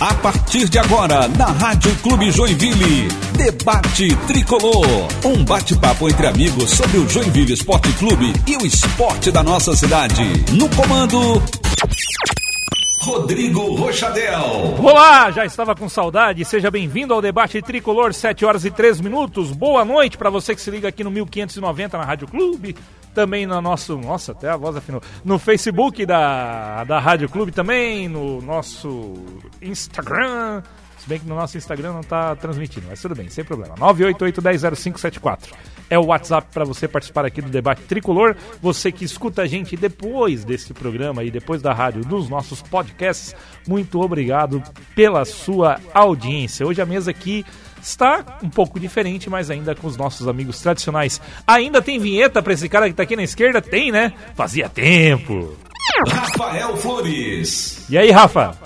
A partir de agora, na Rádio Clube Joinville, Debate Tricolor. Um bate-papo entre amigos sobre o Joinville Esporte Clube e o esporte da nossa cidade. No comando. Rodrigo Rochadel. Olá, já estava com saudade. Seja bem-vindo ao debate tricolor, 7 horas e 3 minutos. Boa noite para você que se liga aqui no 1590 na Rádio Clube, também no nosso, nossa, até a voz afinou, no Facebook da, da Rádio Clube também, no nosso Instagram, se bem que no nosso Instagram não está transmitindo, mas tudo bem, sem problema. 988100574 é o WhatsApp para você participar aqui do debate tricolor. Você que escuta a gente depois desse programa e depois da rádio, dos nossos podcasts, muito obrigado pela sua audiência. Hoje a mesa aqui está um pouco diferente, mas ainda com os nossos amigos tradicionais. Ainda tem vinheta para esse cara que está aqui na esquerda? Tem, né? Fazia tempo. Rafael Flores. E aí, Rafa?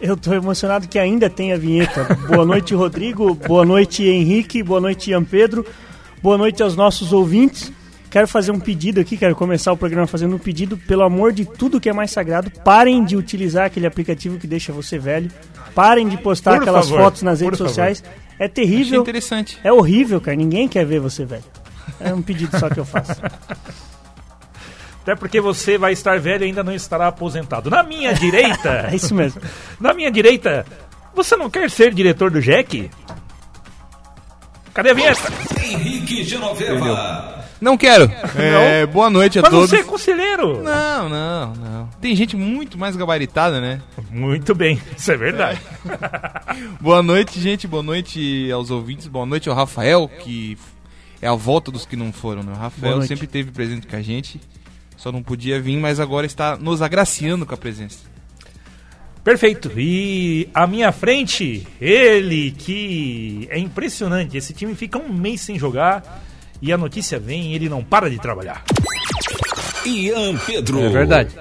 Eu tô emocionado que ainda tem a vinheta. Boa noite, Rodrigo. Boa noite, Henrique. Boa noite, Ian Pedro. Boa noite aos nossos ouvintes. Quero fazer um pedido aqui, quero começar o programa fazendo um pedido. Pelo amor de tudo que é mais sagrado, parem de utilizar aquele aplicativo que deixa você velho. Parem de postar Por aquelas favor, fotos nas redes favor. sociais. É Achei terrível. interessante. É horrível, cara. Ninguém quer ver você velho. É um pedido só que eu faço. Até porque você vai estar velho e ainda não estará aposentado. Na minha direita, É isso mesmo. na minha direita, você não quer ser diretor do Jack? Cadê a vinheta? Henrique Genoveva. Não quero. É, boa noite a Mas todos. você é conselheiro. Não, não, não. Tem gente muito mais gabaritada, né? Muito bem, isso é verdade. Boa noite, gente. Boa noite aos ouvintes. Boa noite ao Rafael, que é a volta dos que não foram, né? O Rafael sempre esteve presente com a gente. Só não podia vir, mas agora está nos agraciando com a presença. Perfeito. E à minha frente, ele que é impressionante. Esse time fica um mês sem jogar e a notícia vem e ele não para de trabalhar. Ian Pedro. É verdade.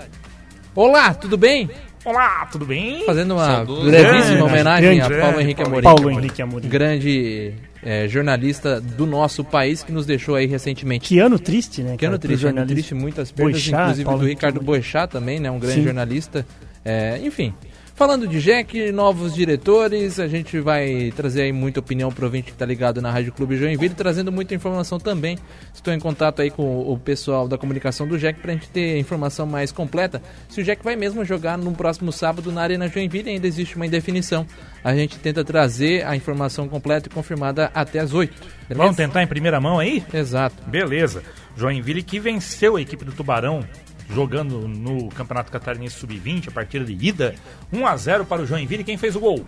Olá, tudo bem? Olá, tudo bem? Fazendo uma Saudoso. brevíssima Grande, homenagem grande, a Paulo grande, Henrique Amorim. Paulo Henrique Amorim. Grande é, jornalista do nosso país que nos deixou aí recentemente. Que ano triste, né? Que ano triste, ano triste, muitas perdas, Boechat, inclusive Paulo do Ricardo. Boechat também, né? Um grande Sim. jornalista. É, enfim, falando de Jack, novos diretores, a gente vai trazer aí muita opinião pro ouvinte que tá ligado na Rádio Clube Joinville, trazendo muita informação também. Estou em contato aí com o pessoal da comunicação do Jack pra gente ter informação mais completa. Se o Jack vai mesmo jogar no próximo sábado na Arena Joinville, ainda existe uma indefinição. A gente tenta trazer a informação completa e confirmada até as 8. beleza? Vamos tentar em primeira mão aí? Exato. Beleza. Joinville que venceu a equipe do Tubarão jogando no Campeonato Catarinense Sub-20, a partida de ida, 1 a 0 para o Joinville. Quem fez o gol?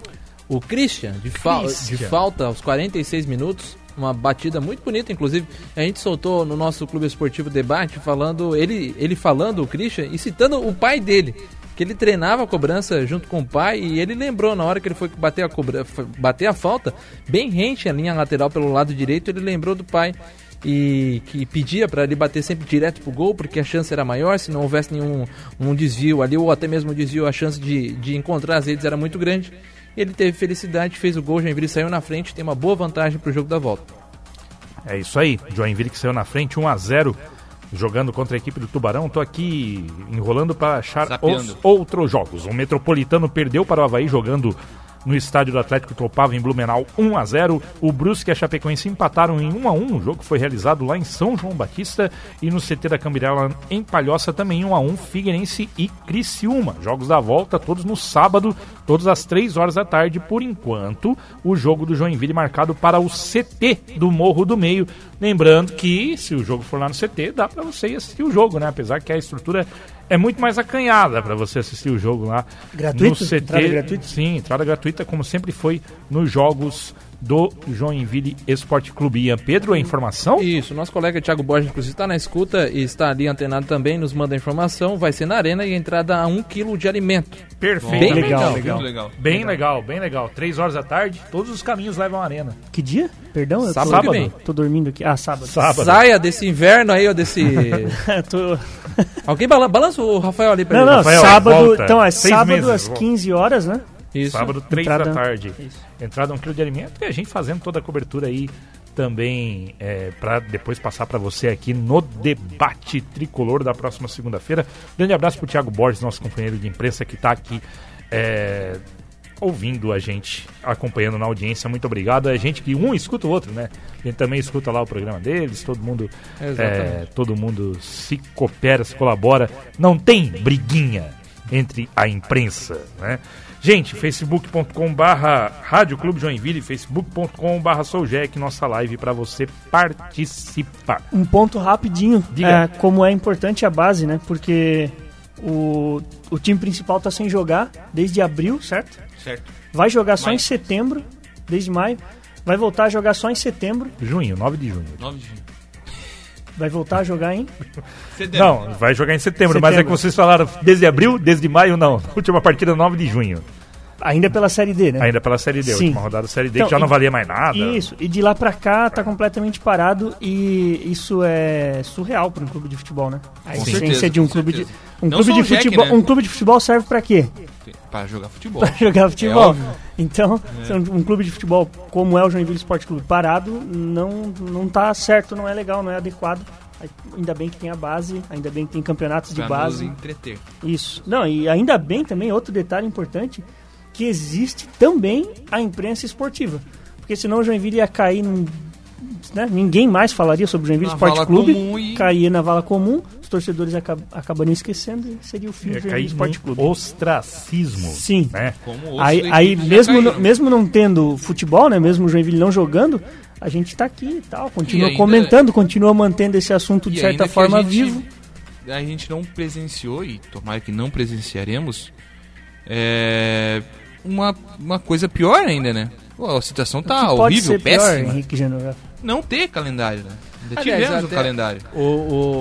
O Christian, de, fal- Christian. de falta aos 46 minutos, uma batida muito bonita, inclusive. A gente soltou no nosso Clube Esportivo Debate, falando, ele, ele falando, o Christian, e citando o pai dele. Que ele treinava a cobrança junto com o pai e ele lembrou na hora que ele foi bater a, cobra, bater a falta, bem rente a linha lateral pelo lado direito, ele lembrou do pai e que pedia para ele bater sempre direto pro gol, porque a chance era maior, se não houvesse nenhum um desvio ali, ou até mesmo desvio, a chance de, de encontrar as redes era muito grande. Ele teve felicidade, fez o gol, Joinville saiu na frente, tem uma boa vantagem pro jogo da volta. É isso aí. Joinville que saiu na frente, 1 a 0 jogando contra a equipe do Tubarão. Tô aqui enrolando para achar os outros jogos. O Metropolitano perdeu para o Havaí jogando no estádio do Atlético Topava em Blumenau 1 a 0. O Brusque e a Chapecoense empataram em 1 a 1. O jogo foi realizado lá em São João Batista e no CT da Cambirela em Palhoça também 1 a 1. Figueirense e Criciúma. Jogos da volta todos no sábado, todas às 3 horas da tarde. Por enquanto, o jogo do Joinville marcado para o CT do Morro do Meio. Lembrando que se o jogo for lá no CT, dá para você ir assistir o jogo, né? Apesar que a estrutura é muito mais acanhada para você assistir o jogo lá Gratuito? no CT. Entrada gratuita? Sim, entrada gratuita, como sempre foi nos jogos do Joinville Esporte Clube. Ian Pedro, a informação? Isso, nosso colega Thiago Borges, inclusive, está na escuta e está ali antenado também, nos manda a informação. Vai ser na arena e a entrada a 1 kg de alimento. Perfeito. Bem legal, legal. Muito legal. Bem legal, bem legal. Três horas da tarde, todos os caminhos levam à arena. Que dia? Perdão? Eu Sábado tô, que vem. tô dormindo aqui. Ah, sábado. Sábado. Saia desse inverno aí, ou desse. tô... Alguém bala- balança o Rafael ali pra Não, ele. não, Rafael, sábado. volta. Então, é Seis sábado meses, às volta. 15 horas, né? Isso. Sábado, três Entrada- da tarde. Isso. Entrada um quilo de alimento e a gente fazendo toda a cobertura aí também é, para depois passar para você aqui no debate tricolor da próxima segunda-feira. Grande abraço pro Thiago Borges, nosso companheiro de imprensa que está aqui é, ouvindo a gente, acompanhando na audiência. Muito obrigado. É gente que um escuta o outro, né? A gente também escuta lá o programa deles, todo mundo, é, todo mundo se coopera, se colabora. Não tem briguinha entre a imprensa, né? Gente, facebook.com barra Rádio Clube Joinville, facebook.com barra Souljack, nossa live para você participar. Um ponto rapidinho, Diga. é, como é importante a base, né? Porque o, o time principal tá sem jogar desde abril, certo? Certo. Vai jogar só Maio. em setembro, desde maio. Vai voltar a jogar só em setembro. Junho, 9 de junho. 9 de junho. Vai voltar a jogar em. Setembro. Não, vai jogar em setembro, mas é que Setembro. vocês falaram desde abril, desde maio, não. Última partida 9 de junho. Ainda pela Série D, né? Ainda pela Série D, Sim. última rodada da Série D, Então, que já não e- valia mais nada. Isso, e de lá pra cá tá completamente parado e isso é surreal para um clube de futebol, né? A Com certeza, de um clube de certeza. um Não clube de Jack, futebol, né? um clube de futebol serve pra quê? Pra jogar futebol. Pra jogar futebol. óbvio. então, se um clube de futebol como é o Joinville Esporte Clube parado, não não tá certo, não é legal, não é adequado. Ainda bem que tem a base, ainda bem que tem campeonatos de Pra base. nos entreter. Isso. Não, e ainda bem também, outro detalhe importante, que existe também a imprensa esportiva. Porque senão o Joinville ia cair num. Né? Ninguém mais falaria sobre o Joinville Na Esporte Clube. e- Caía na vala comum, os torcedores acab acabariam esquecendo e seria o fim do Ia Joinville cair Esporte no Clube. ostracismo. Sim. Né? Aí, aí mesmo, mesmo não tendo futebol, né? Mesmo o Joinville não jogando, a gente tá aqui e tal, continua ainda- comentando, continua mantendo esse assunto de E certa forma a gente- vivo. A gente não presenciou, e tomara que não presenciaremos, é, uma, uma coisa pior ainda, né? Pô, a situação tá horrível, ser pior, péssima. Henrique. Não ter calendário, né? Ainda Aliás, tivemos um calendário. O,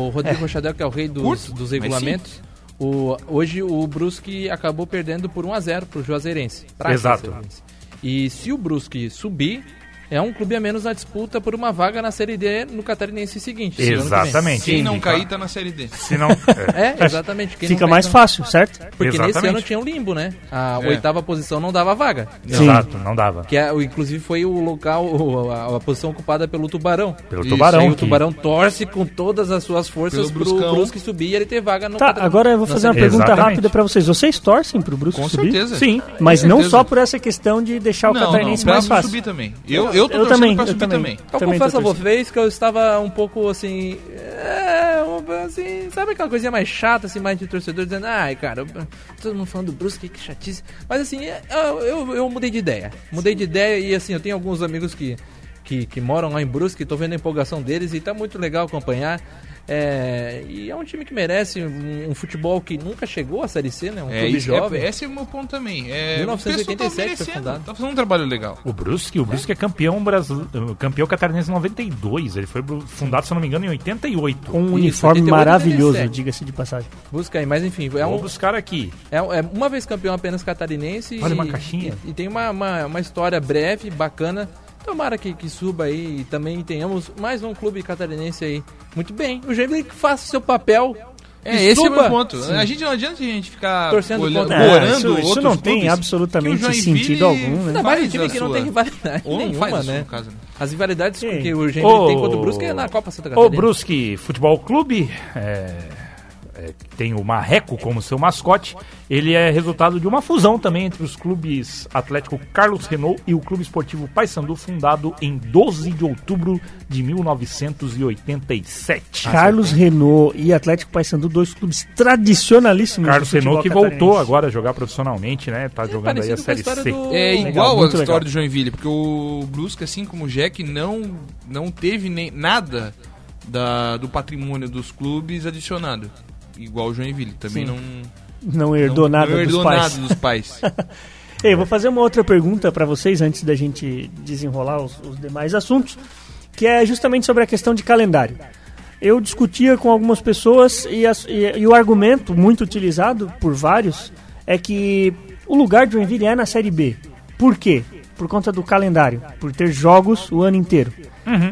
o Rodrigo Rochadel, que é o rei dos, Curto, dos regulamentos, o, hoje o Brusque acabou perdendo por 1x0 pro Juazeirense. pra Exato. Juazeirense. E se o Brusque subir, é um clube a menos na disputa por uma vaga na Série D no Catarinense seguinte. que. Exatamente. Quem Sim, não cair tá na Série D. Se não, é. É, exatamente. Quem não Fica cai, mais não- fácil, certo? Porque nesse Exatamente. ano tinha o limbo, né? A É. oitava posição não dava vaga. Sim. Exato, não dava. Que é, inclusive foi o local, a, a posição ocupada pelo Tubarão. Pelo Isso, Tubarão. Aí o que- Tubarão torce com todas as suas forças Pelo pro. Brusque subir e ele ter vaga no Tá, Catarinense. agora eu vou fazer uma pergunta Exatamente. rápida pra vocês. Vocês torcem pro Brusque Com subir? certeza. Sim. Mas Com não só por essa questão de deixar o não, não, catarinense pra mais fácil. subir também. Eu, eu tô Eu torcendo também, pra eu subir também. também. Eu Também confesso a vocês que eu estava um pouco assim. É, assim, sabe aquela coisinha mais chata, assim, mais de torcedor dizendo, ai, cara, eu- todo mundo falando do Brusque, que chatice. Mas assim, eu, eu, eu mudei de ideia. Mudei de ideia e assim, eu tenho alguns amigos que, que, que moram lá em Brusque, tô vendo a empolgação deles e tá muito legal acompanhar. É, e é um time que merece um, um futebol que nunca chegou à Série C, né? Um É, clube isso, jovem. é, esse é o meu ponto também. É, 1987 o pessoal tá foi fundado. Tá fazendo um trabalho legal. O Brusque, o Brusque é campeão brasileiro, campeão catarinense em 92. Ele foi fundado, se não me engano, em 88. Com um Isso, uniforme 88, maravilhoso, 87. diga-se de passagem. Busca aí, mas enfim, é Vou um, buscar aqui. É, é uma vez campeão apenas catarinense. Olha e, uma caixinha. E, e tem uma, uma, uma história breve, bacana. Tomara que, que suba aí e também tenhamos mais um clube catarinense aí. Muito bem. O Joinville que faça o seu papel. É, e esse é o meu ponto. Sim. A gente não adianta a gente ficar Torcendo olhando, contra- É, orando isso, isso não tem absolutamente o sentido algum, né? Ainda mais um time que não sua- tem rivalidade Ou não nenhuma, sua, né? no caso, né? As rivalidades Sim. que o Joinville Ô, tem contra o Brusque é na Copa Santa O Catarina. Brusque Futebol Clube é, é, tem o Marreco como seu mascote. Ele é resultado de uma fusão também entre os clubes Atlético Carlos Renault e o Clube Esportivo Paysandu, fundado em 12 de outubro de 1987. Carlos Renault e Atlético Paysandu, dois clubes tradicionalíssimos Carlos Renault que catarinense. voltou agora a jogar profissionalmente, né? Tá jogando aí a a Série história C. do- É Legal, igual a muito história legal. do Joinville, porque o Brusque, assim como o Jack, não, não teve nem nada da, do patrimônio dos clubes adicionado. Igual o Joinville, também Sim. não, Não herdou não, nada não herdou dos pais. nada dos pais. Ei, vou fazer uma outra pergunta para vocês antes da gente desenrolar os, os demais assuntos, que é justamente sobre a questão de calendário. Eu discutia com algumas pessoas e, as- e- e o argumento muito utilizado por vários é que o lugar de Joinville é na Série B. Por quê? Por conta do calendário, por ter jogos o ano inteiro.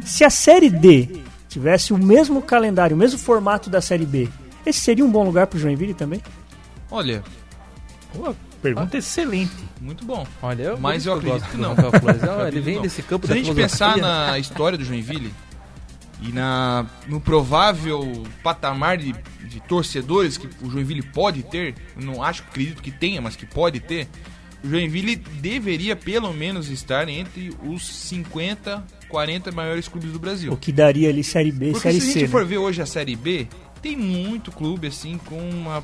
Se a Série D tivesse o mesmo calendário, o mesmo formato da Série B, esse seria um bom lugar para o Joinville também? Olha, Pô, pergunta excelente. muito bom. Olha, eu, Mas eu acredito que não. Ah, Ele vem desse campo Se a da gente pensar na história do Joinville e na, no provável patamar de, de torcedores que o Joinville pode ter, não acho, acredito que tenha, mas que pode ter, o Joinville deveria pelo menos estar entre os 50, 40 maiores clubes do Brasil. O que daria ali Série B, Porque Série se a C. gente for né? ver hoje a Série B, tem muito clube assim com uma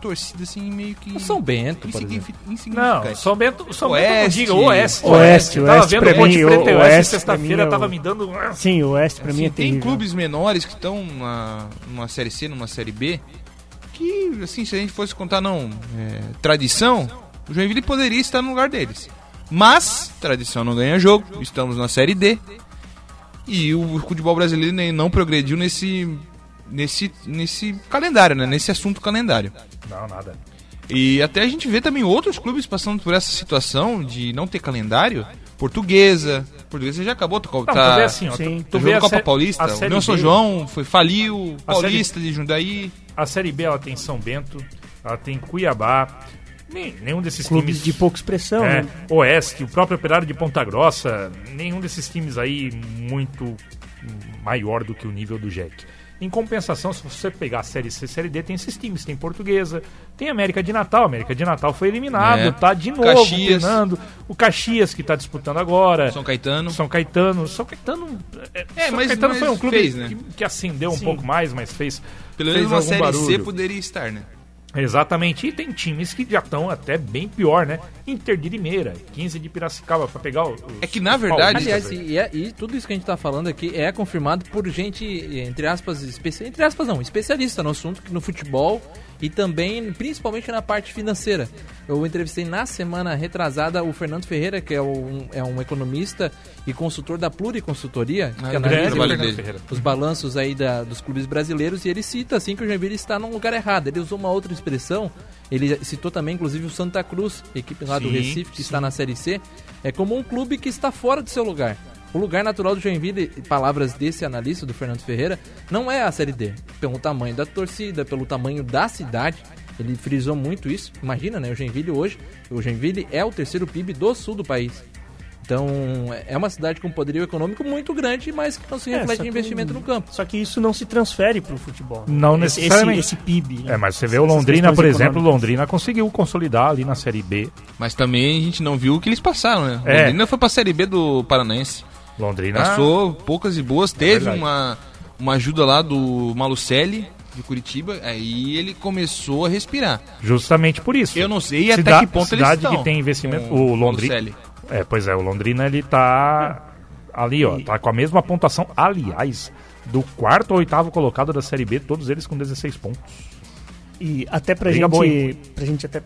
torcida assim meio que O São Bento, por insignifi- Não. São Bento, São Bento Oeste. diga, Oeste. Oeste, Eu tava Oeste vendo Ponte mim, Preta o e Oeste Oeste sexta-feira, é tava o- me dando... Sim, o Oeste pra mim é Assim, tem terrível. clubes menores que estão numa, numa série C, numa série B, que assim, se a gente fosse contar não, é, tradição, o Joinville poderia estar no lugar deles. Mas tradição não ganha jogo, estamos na série D. E o futebol brasileiro nem- não progrediu nesse nesse nesse calendário, né? Nesse assunto calendário. Não, nada. E até a gente vê também outros clubes passando por essa situação de não ter calendário. Portuguesa, Portuguesa já acabou, tá, Não, tá, tu vê assim, ó, sim. tu, tá tu a Copa sé- Paulista, a o Série União São João foi faliu, A Série- Paulista de Jundaí. A Série B, ela tem São Bento, ela tem Cuiabá, nem, nenhum desses Clubes times... de pouca expressão, É, né? Oeste, o próprio Operário de Ponta Grossa, nenhum desses times aí muito maior do que o nível do Jack. Em compensação, se você pegar a Série C, Série D, tem esses times, tem Portuguesa, tem América de Natal, América de Natal foi eliminado, É. tá de novo Caxias. penando, o Caxias que tá disputando agora, São Caetano. São Caetano, São Caetano, é, É, São mas- Caetano mas foi um clube fez, né? que, que acendeu um Sim. pouco mais, mas fez, Pelo fez menos uma algum série C barulho. poderia estar, né? Exatamente, e tem times que já estão até bem pior, né? Inter de Limeira, 15 de Piracicaba, pra pegar o. os- É que, na verdade- Aliás, e, é- e tudo isso que a gente tá falando aqui é confirmado por gente, entre aspas, especi entre aspas não, especialista no assunto, no futebol e também, principalmente na parte financeira. Eu entrevistei na semana retrasada o Fernando Ferreira, que é um, é um economista e consultor da Pluriconsultoria, Ah, que analisa os- balanços aí da- dos clubes brasileiros e ele cita assim que o Joinville está num lugar errado. Ele usou uma outra expressão, ele citou também inclusive o Santa Cruz, equipe lá do Sim, Recife que está na Série C, é como um clube que está fora do seu lugar. O lugar natural do Joinville, palavras desse analista, do Fernando Ferreira, não é a Série D. Pelo tamanho da torcida, pelo tamanho da cidade. Ele frisou muito isso. Imagina, né? O Joinville hoje, o Joinville é o terceiro PIB do sul do país. Então, é uma cidade com poderio econômico muito grande, mas que não se É, reflete só em que- investimento no campo. Só que isso não se transfere pro futebol. né? Não Esse- necessariamente. Esse, esse PIB. né? É, mas você vê o Londrina, por exemplo. Londrina conseguiu consolidar ali na Série B. Mas também a gente não viu o que eles passaram, né? É. Londrina foi pra série B do Paranaense. Londrina. Passou poucas e boas. Teve verdade. uma, uma ajuda lá do Malucelli, de Curitiba. Aí ele começou a respirar. Justamente por isso. Eu não sei até Cida- que ponto eles cidade estão. que tem investimento. O Londrina. Malucelli. É, pois é, o Londrina ele tá ali, ó, tá com a mesma pontuação, aliás, do quarto ao oitavo colocado da Série B, todos eles com 16 pontos. E até pra Briga gente, boa, pra gente até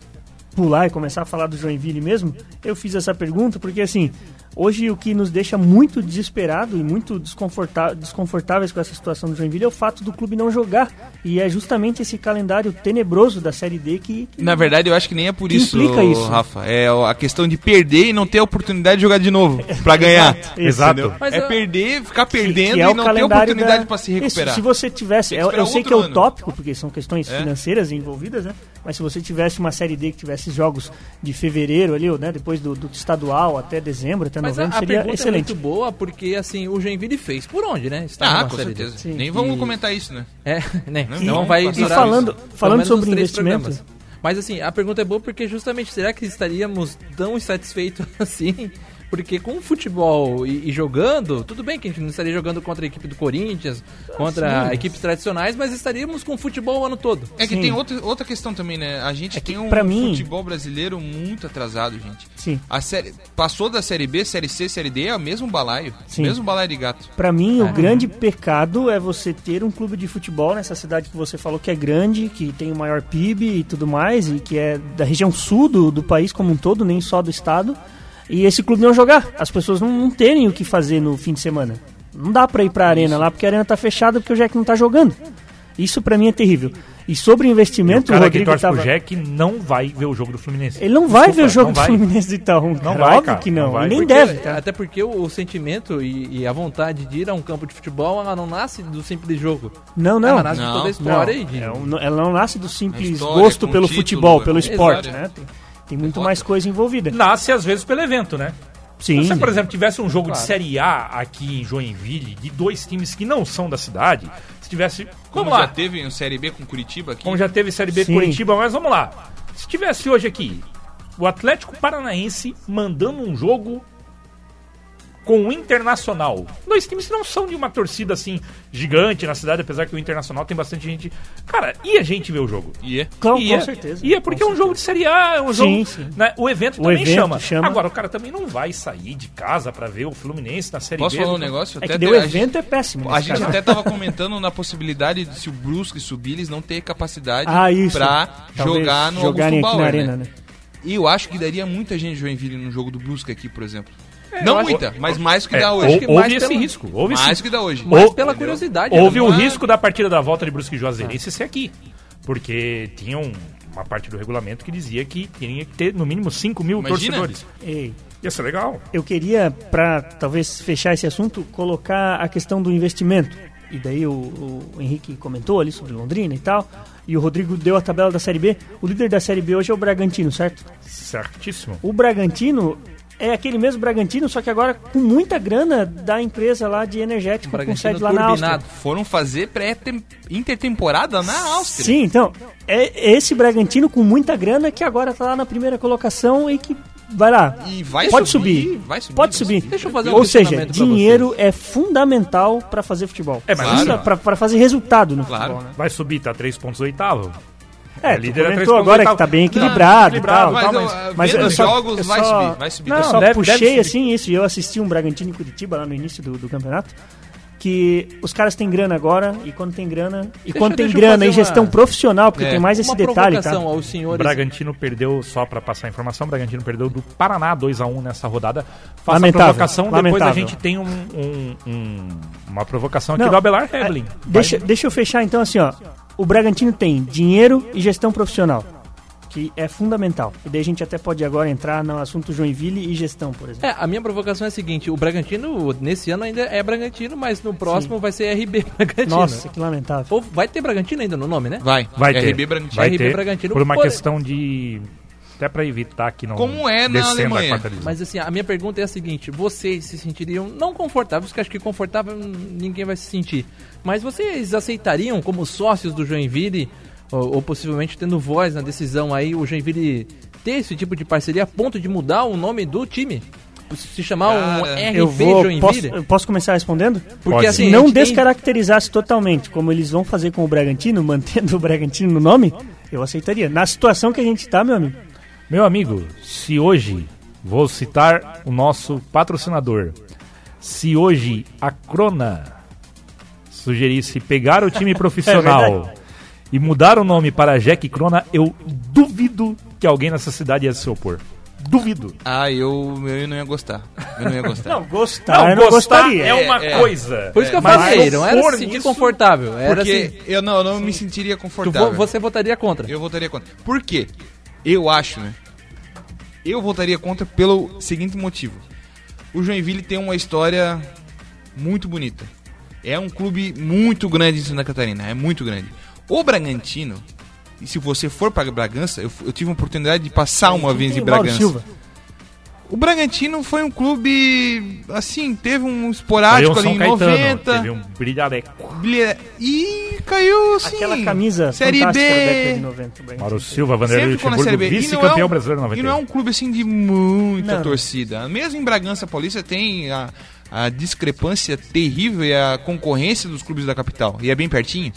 pular e começar a falar do Joinville mesmo, eu fiz essa pergunta porque assim, hoje o que nos deixa muito desesperado e muito desconfortá desconfortáveis com essa situação do Joinville é o fato do clube não jogar. E é justamente esse calendário tenebroso da Série D que, que Na verdade, eu acho que nem é por Que isso, isso. Rafa. É a questão de perder e não ter a oportunidade de jogar de novo pra ganhar. Exato. Mas é eu- perder, ficar que- perdendo que é e não ter oportunidade da- pra se Isso, recuperar. se você tivesse, que eu, eu sei que é ano. utópico, porque são questões É. financeiras envolvidas, né? Mas se você tivesse uma série D que tivesse jogos de fevereiro ali, ou, né, depois do, do estadual até dezembro, até Mas a, novembro, a seria pergunta é excelente. muito boa, porque assim, o Joinville fez por onde, né? Está Ah, com Série D. certeza. Sim. Nem vamos E- comentar isso, né? É, né? E- Não vai e falando- pelo falando sobre investimento- programas. Mas assim, a pergunta é boa porque justamente será que estaríamos tão insatisfeitos assim? Porque com o futebol e, e jogando, tudo bem que a gente não estaria jogando contra a equipe do Corinthians, contra Sim. equipes tradicionais, mas estaríamos com futebol o ano todo. É que Sim. tem outra, outra questão também, né? A gente É tem um mim- futebol brasileiro muito atrasado, gente. Sim. A série passou da série B, série C, série D, é o mesmo balaio. Sim. Mesmo balaio de gato. Pra mim, É. o grande pecado é você ter um clube de futebol nessa cidade que você falou que é grande, que tem o maior PIB e tudo mais, e que é da região sul do, do país como um todo, nem só do estado, e esse clube não jogar. As pessoas não, não terem o que fazer no fim de semana. Não dá pra ir pra arena lá porque a arena tá fechada porque o Jack não tá jogando. Isso pra mim é terrível. E sobre o E o investimento, o, cara que Rodrigo torce tava... pro Jack não vai ver o jogo do Fluminense. Ele não vai Desculpa, ver o jogo não do vai. Fluminense de Itaú, cara. vai, Óbvio cara, que não. não vai, nem Porque- deve, tá? Até porque o, o sentimento e, e a vontade de ir a um campo de futebol ela não nasce do simples jogo. Não, não. Ela nasce de Não. toda a Não, história e de... é um- ela não nasce do simples história, gosto pelo título, futebol, pelo é esporte, história. né? Tem, muito mais coisa envolvida. Nasce às vezes pelo evento, né? Sim. Se você, por exemplo, tivesse um jogo de Claro. Série A aqui em Joinville, de dois times que não são da cidade, se tivesse. Como Vamos lá. já teve um série B com Curitiba aqui. Como já teve Série B Sim. Curitiba, mas vamos lá. Se tivesse hoje aqui O Atlético Paranaense mandando um jogo com o Internacional. Dois times que não são de uma torcida assim gigante na cidade, apesar que o Internacional tem bastante gente. Cara, e a gente ver o jogo? E é. Com, ia, com certeza. Ia porque é um jogo de Série A, é um Sim, jogo. sim. né, o evento O também evento chama. chama. Agora, o cara também não vai sair de casa pra ver o Fluminense na Série Posso B. falar um do- negócio? É Até que daí ter- o a gente- evento é péssimo. A gente caso. até tava comentando na possibilidade de se o Brusque subir, eles não ter capacidade Ah, Talvez jogar no Augusto aqui na Bauer, arena, né? né? E eu acho que daria muita gente de Joinville no jogo do Brusque aqui, por exemplo. Eu não acho- muita, mas mais que É, dá hoje. que houve mais esse pela- risco. Houve Mais esse... que dá hoje. Mas Ou- pela entendeu? curiosidade. Houve o é- risco da partida da volta de Brusque e Juazeirense ser aqui. Porque tinha um- uma parte do regulamento que dizia que tinha que ter no mínimo 5 mil Imagina. torcedores. Ei, Ia ser legal. eu queria, para talvez fechar esse assunto, colocar a questão do investimento. E daí o, o Henrique comentou ali sobre Londrina e tal. E o Rodrigo deu a tabela da Série B. O líder da Série B hoje é o Bragantino, certo? Certíssimo. O Bragantino é aquele mesmo Bragantino, só que agora com muita grana da empresa lá de energético com sede lá na Áustria. Foram fazer pré-intertemporada na Áustria. Sim, então, é esse Bragantino com muita grana que agora tá lá na primeira colocação e que vai lá. E vai Pode subir, subir. vai subir, Pode subir. Deixa eu fazer um Ou seja, dinheiro é fundamental para fazer futebol. É, mas claro. pra, pra fazer resultado no Claro. futebol, né? Vai subir, tá 3 pontos oitavo. É, É, líder é comentou agora que tá bem Não, equilibrado, equilibrado, e tá, tal. mas, mas- eu, Mas vendo eu os só- jogos eu vai só- subir, vai subir. Eu Não, só deve- puxei deve assim isso, e eu assisti um Bragantino em Curitiba lá no início do, do campeonato, que os caras têm grana agora, e quando tem grana, e Deixa- quando tem eu grana e gestão uma- profissional, porque É. tem mais esse detalhe, tá? aos O senhores. Bragantino perdeu, só pra passar a informação, o Bragantino perdeu do Paraná 2x1 nessa rodada. Faça Lamentável, a provocação, depois a lamentável. gente tem um, um- um- uma provocação aqui Não, do Abelar é, Hebling. Deixa, deixa eu fechar então assim, ó. O Bragantino tem dinheiro e gestão profissional, que é fundamental. E daí a gente até pode agora entrar no assunto Joinville e gestão, por exemplo. É, a minha provocação é a seguinte: o Bragantino, nesse ano ainda é Bragantino, mas no próximo vai ser RB Bragantino. Nossa, que lamentável. Ou vai ter Bragantino ainda no nome, né? Vai, Vai ter. RB Bragantino. Vai RB ter, Bragantino, por uma por- questão de... Até pra evitar que não Como é na Alemanha. Mas assim, a minha pergunta é a seguinte: vocês se sentiriam não confortáveis, porque acho que confortável ninguém vai se sentir, mas vocês aceitariam como sócios do Joinville, ou, ou possivelmente tendo voz na decisão aí, o Joinville ter esse tipo de parceria a ponto de mudar o nome do time? Se chamar um Cara, RB Eu vou. Posso, Joinville? eu posso começar respondendo? Porque Pode. assim, não gente tem- descaracterizasse totalmente, como eles vão fazer com o Bragantino, mantendo o Bragantino no nome, eu aceitaria. Na situação que a gente tá, meu amigo. Meu amigo, se hoje, vou citar o nosso patrocinador, se hoje a Crona sugerisse pegar o time profissional verdade. e mudar o nome para Jack Crona, eu duvido que alguém nessa cidade ia se opor. Duvido. Ah, eu, eu não ia gostar. Eu não ia gostar. Não, gostar, eu não gostar gostaria. é uma É, é. coisa. Por isso que eu falei, não era se sentir nisso- confortável. Era Porque assim, eu não, eu não me sentiria confortável. vo- você votaria contra. Eu votaria contra. Por quê? Eu acho, né? Eu votaria contra pelo seguinte motivo. O Joinville tem uma história muito bonita. É um clube muito grande em Santa Catarina, é muito grande. O Bragantino, e se você for para Bragança, eu, eu tive a oportunidade de passar uma vez em Bragança. O Bragantino foi um clube, assim, teve um esporádico ali São em Caetano 90. teve um brilhareco. Brilha- E caiu, assim. Aquela camisa Série da B. de 90. o. Mauro Silva, Vanderlei Sempre ficou na Série Luxemburgo, B. E não vice-campeão é um- brasileiro E 91. não é um clube assim de muita Não. torcida. Mesmo em Bragança Paulista tem a, a discrepância terrível e a concorrência dos clubes da capital. E é bem pertinho.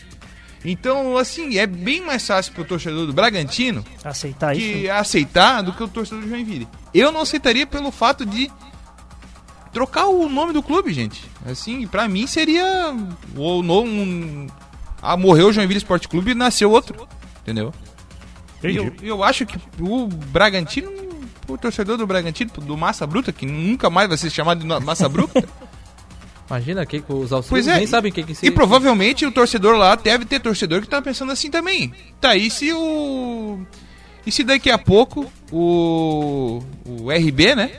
Então, assim, é bem mais fácil pro torcedor do Bragantino Aceitar que isso. aceitar do que o torcedor do Joinville. Eu não aceitaria pelo fato de trocar o nome do clube, gente. Assim, pra mim seria o no, um, ah, morreu o Joinville Esporte Clube e nasceu outro, entendeu? Eu, eu acho que o Bragantino, o torcedor do Bragantino, do Massa Bruta, que nunca mais vai ser chamado de Massa Bruta, Imagina que os auxílios é, nem sabem o que que e se... provavelmente o torcedor lá deve ter torcedor que tá pensando assim também. Tá aí se o. E se daqui a pouco o. O RB, né?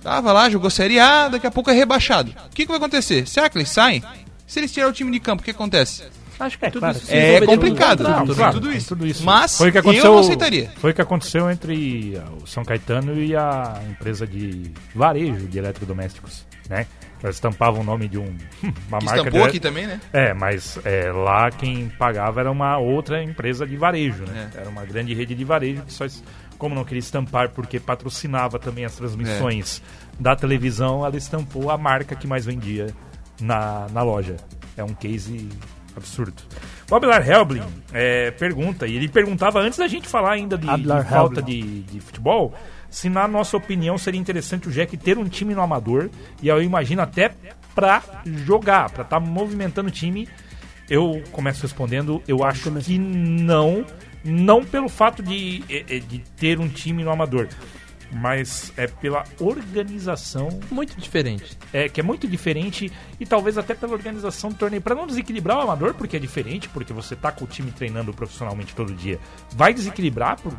Tava lá, jogou Série A, daqui a pouco é rebaixado. O que, que vai acontecer? Será que eles saem? Se eles tirarem o time de campo, o que acontece? Acho que É, tudo claro. isso É complicado, tudo, né? claro, tudo isso. tudo isso. Mas Foi o que eu aconteceu, não aceitaria. Foi o que aconteceu entre ah, o São Caetano e a empresa de varejo de eletrodomésticos, né? Elas estampavam o nome de um, uma Que marca estampou de... aqui também, né? É, mas é, lá quem pagava era uma outra empresa de varejo, né? É. Era uma grande rede de varejo que só, como não queria estampar porque patrocinava também as transmissões É. da televisão, ela estampou a marca que mais vendia na, na loja. É um case absurdo. O Abelard Helblin é, pergunta, e ele perguntava antes da gente falar ainda de, de falta de, de futebol, se na nossa opinião seria interessante o Jack ter um time no amador, e eu imagino até pra jogar, pra estar movimentando o time. Eu começo respondendo, eu acho que não, não pelo fato de, eh, eh, de ter um time no amador, mas é pela organização Muito diferente. é, que é muito diferente e talvez até pela organização do torneio. Para não desequilibrar o amador, porque é diferente, porque você tá com o time treinando profissionalmente todo dia, vai desequilibrar por-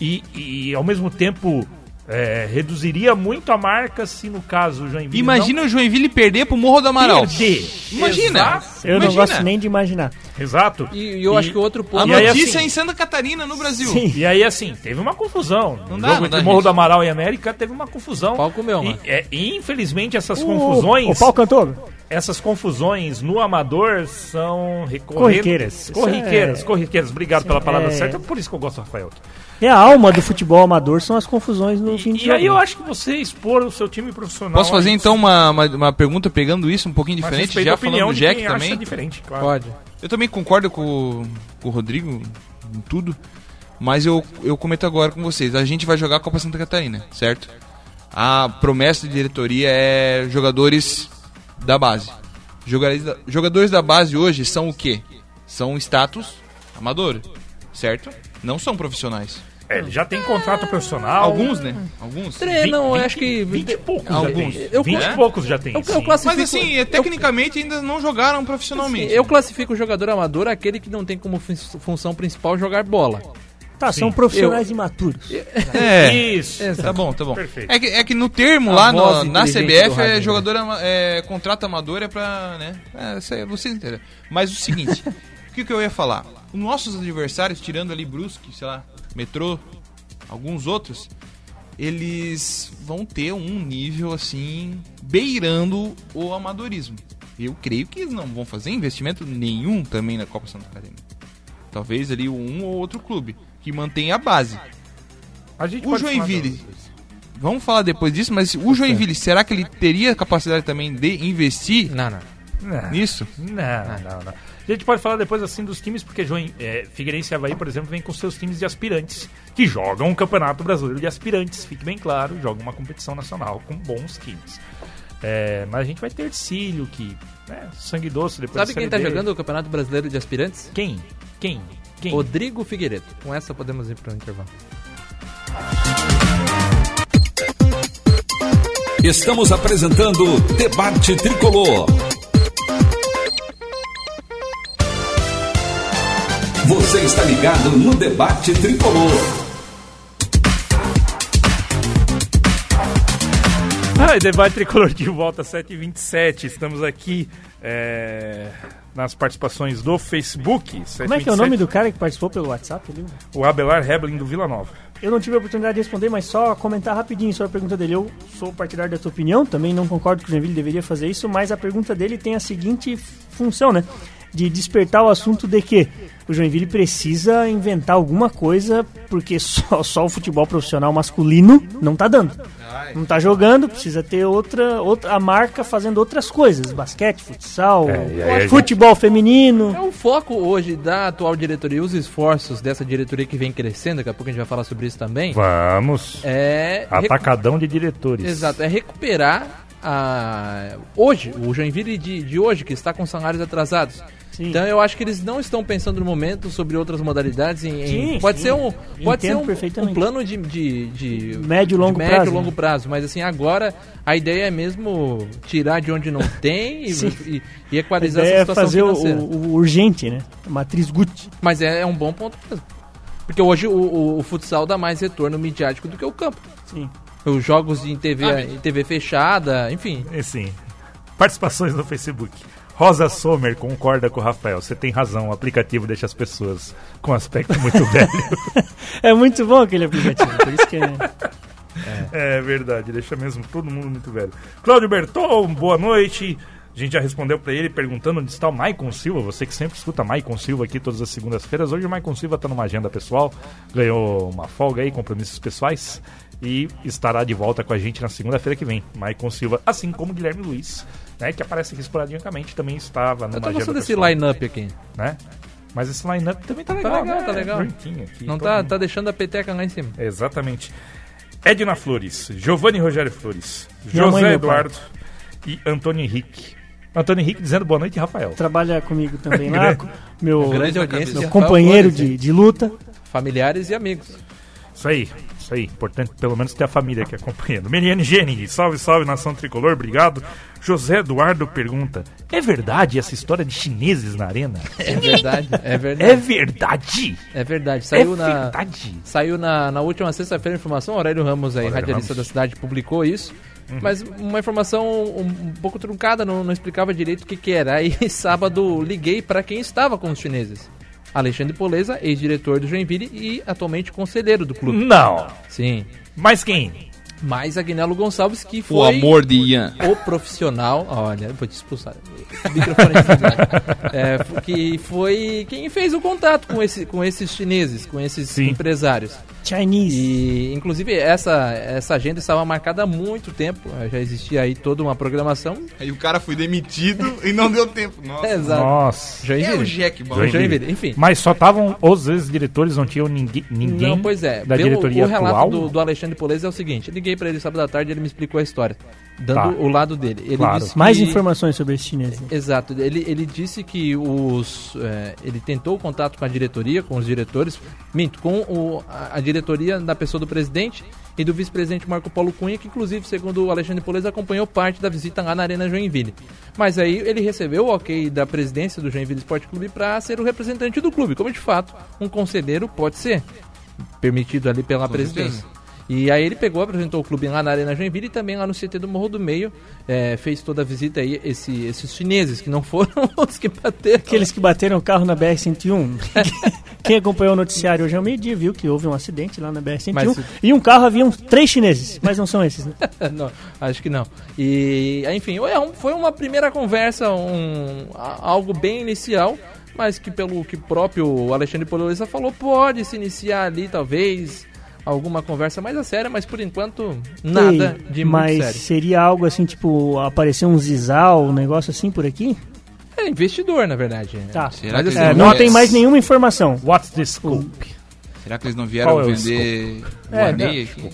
e, e ao mesmo tempo é, reduziria muito a marca se no caso o Joinville Imagina o Joinville perder pro Morro do não Amaral. perder. Imagina. Exato. Eu não Imagina. gosto nem de imaginar. Exato. E, e eu acho que o outro A ponto. E aí, notícia assim- é em Santa Catarina, no Brasil. Sim. E aí, assim, teve uma confusão. Não no dá, jogo não entre dá, Morro gente. do Amaral e América teve uma confusão. O pau comeu, e, né? é, e, infelizmente essas O- confusões. O pau cantou? Essas confusões no amador são Corriqueiras. Isso Corriqueiras, é- corriqueiras. Obrigado pela palavra é- certa, por isso que eu gosto do Rafael. É a alma do futebol amador, são as confusões no fim de E, e aí eu acho que você expor o seu time profissional. Posso fazer então uma, uma, uma pergunta pegando isso um pouquinho diferente, já opinião falando do Jack também? diferente, claro. Pode. Eu também concordo com, o- com o Rodrigo em tudo, mas eu, eu comento agora com vocês. A gente vai jogar a Copa Santa Catarina, certo? A promessa de diretoria é jogadores da base. Jogadores da, jogadores da base hoje são o quê? São status amador, certo? Não são profissionais. É, ele já tem contrato profissional. Alguns, né? Alguns. Treinam, eu 20, acho que. 20 e poucos Alguns. já tem. Eu- 20 é? e poucos já tem. Eu, eu Mas assim, é, tecnicamente ainda não jogaram profissionalmente. eu classifico o jogador amador aquele que não tem como fun- função principal jogar bola. Tá, são profissionais imaturos. É. Isso. Exato. Tá bom, tá bom. Perfeito. É que, é que no termo A lá no- na CBF é jogador é, contrato amador é pra, né? É, isso aí vocês entenderam. Mas o seguinte, o que, que eu ia falar? Os nossos adversários, tirando ali Brusque, sei lá, Metrô, alguns outros, eles vão ter um nível assim beirando o amadorismo. Eu creio que eles não vão fazer investimento nenhum também na Copa Santa Catarina. Talvez ali um ou outro clube que mantenha a base. A gente O Joinville. Vamos falar depois disso, mas o Joinville, será que ele teria capacidade também de investir Não, não. Não. nisso? Não, não, não. A gente pode falar depois assim dos times, porque Join, é, Figueirense e Havaí, por exemplo, vem com seus times de aspirantes, que jogam um campeonato brasileiro de aspirantes, fique bem claro, jogam uma competição nacional com bons times. É, mas a gente vai ter Ercílio, que né, sangue doce depois Sabe da quem tá jogando o Campeonato Brasileiro de Aspirantes? Quem? Quem? Quem? Rodrigo Figueiredo. Com essa podemos ir para o intervalo. Estamos apresentando Debate Tricolor. Você está ligado no Debate Tricolor. Ah, debate tricolor de volta 7h27. Estamos aqui é, nas participações do Facebook. Como é que é o nome do cara que participou pelo WhatsApp ali? O Abelar Hebling do Vila Nova. Eu não tive a oportunidade de responder, mas só comentar rapidinho sobre a pergunta dele. Eu sou partidário da tua opinião, também não concordo que o Joinville deveria fazer isso, mas a pergunta dele tem a seguinte função, né? De despertar o assunto de que o Joinville precisa inventar alguma coisa, porque só, só o futebol profissional masculino não tá dando. Não tá jogando, precisa ter outra, outra a marca fazendo outras coisas. Basquete, futsal, É, a gente- futebol feminino. É o foco hoje da atual diretoria e os esforços dessa diretoria que vem crescendo, daqui a pouco a gente vai falar sobre isso também. Vamos. É. Atacadão de diretores. Exato, é recuperar a. Hoje, o Joinville de, de hoje, que está com salários atrasados. Sim. Então eu acho que eles não estão pensando no momento sobre outras modalidades. Em, em- Sim, pode sim. ser um, pode ser um, um plano de, de, de Médio e longo de médio prazo, longo né? prazo. Mas assim, agora a ideia é mesmo tirar de onde não tem e, e, e A equalizar ideia essa é situação fazer o, financeira. o- o urgente, né? A matriz Gucci. Mas é, é um bom ponto mesmo. Porque hoje o, o- o futsal dá mais retorno midiático do que o campo. Sim. Os jogos em TV, Ah, em TV fechada, enfim. E sim. Participações no Facebook. Rosa Sommer concorda com o Rafael. Você tem razão, o aplicativo deixa as pessoas com aspecto muito velho. É muito bom aquele aplicativo, por isso que é... É verdade, deixa mesmo todo mundo muito velho. Cláudio Berton, boa noite. A gente já respondeu pra ele perguntando onde está o Maicon Silva. Você que sempre escuta Maicon Silva aqui todas as segundas-feiras. Hoje o Maicon Silva tá numa agenda pessoal, ganhou uma folga aí, compromissos pessoais. E estará de volta com a gente na segunda-feira que vem. Maicon Silva, assim como Guilherme Luiz, né? Que aparece aqui esporadicamente, também estava numa Eu tô gostando desse line-up aqui. né? Mas esse line-up também tá legal, legal, né? tá legal. Aqui, Não tá, mundo. tá deixando a peteca lá em cima. Exatamente. Edna Flores, Giovanni Rogério Flores, Minha mãe e José meu Eduardo e Antônio Henrique. Antônio Henrique dizendo boa noite, Rafael. Trabalha comigo também lá, com meu, Grande audiência. meu de companheiro Rafael de, de luta. Flores, Familiares e amigos. Isso aí, isso aí. Importante pelo menos ter a família aqui acompanhando. Meliane Gene, salve, salve, nação tricolor, obrigado. José Eduardo pergunta: É verdade essa história de chineses na arena? É verdade, é É verdade. verdade! É verdade. É Saiu na, verdade! Saiu na, na última sexta-feira a informação, Aurélio Ramos, aí, Aurélio radialista Ramos. da cidade, publicou isso. Mas uma informação um, um pouco truncada, não, não explicava direito o que, que era. Aí sábado liguei para quem estava com os chineses. Alexandre Poleza, ex-diretor do Joinville e atualmente conselheiro do clube. Não! Sim. Mas quem? Mais Agnello Gonçalves, que O foi amor de Ian. o profissional. Olha, vou te expulsar. O é, Que foi quem fez o contato com, esse, com esses chineses, com esses Sim. empresários. Chinese. E, inclusive, essa, essa agenda estava marcada há muito tempo. Já existia aí toda uma programação. Aí o cara foi demitido e não deu tempo. Nossa. Exato. Nossa. É o Joinville. Jack Ball. Joinville. Joinville, enfim. Mas só estavam os ex-diretores, não tinham ninguém, ninguém Não, pois é. da Pelo, diretoria o relato atual? do, do Alexandre Polese é o seguinte: liguei para ele sábado à tarde ele me explicou a história, dando Tá. o lado dele. Ele Claro. disse Mais que- informações sobre esse chinês. Exato, ele, ele disse que os. é, ele tentou o contato com a diretoria, com os diretores, minto, com o, a, a diretoria da pessoa do presidente e do vice-presidente Marco Paulo Cunha, que inclusive, segundo o Alexandre Poleza, acompanhou parte da visita lá na Arena Joinville. Mas aí ele recebeu o ok da presidência do Joinville Esporte Clube para ser o representante do clube, como de fato um conselheiro pode ser, permitido ali pela Com presidência. E aí ele pegou, apresentou o clube lá na Arena Joinville e também lá no CT do Morro do Meio. é, fez toda a visita aí, esse- esses chineses que não foram os que bateram. Aqueles que bateram o carro na BR-101. Quem acompanhou o noticiário hoje ao meio-dia viu que houve um acidente lá na BR-101. Mas- E um carro haviam três chineses, mas não são esses, né? não, acho que não. E, enfim, é foi uma primeira conversa, um, algo bem inicial, mas que pelo que próprio Alexandre Pololeza falou, pode se iniciar ali, talvez, alguma conversa mais a séria, mas por enquanto, nada E- de mas muito sério. seria algo assim, tipo, aparecer um Zizal, um negócio assim por aqui? É investidor, na verdade. Tá. Será Mas que, assim, eles É, não tem mais nenhuma informação. What's the scope? Será que eles não vieram é vender o É?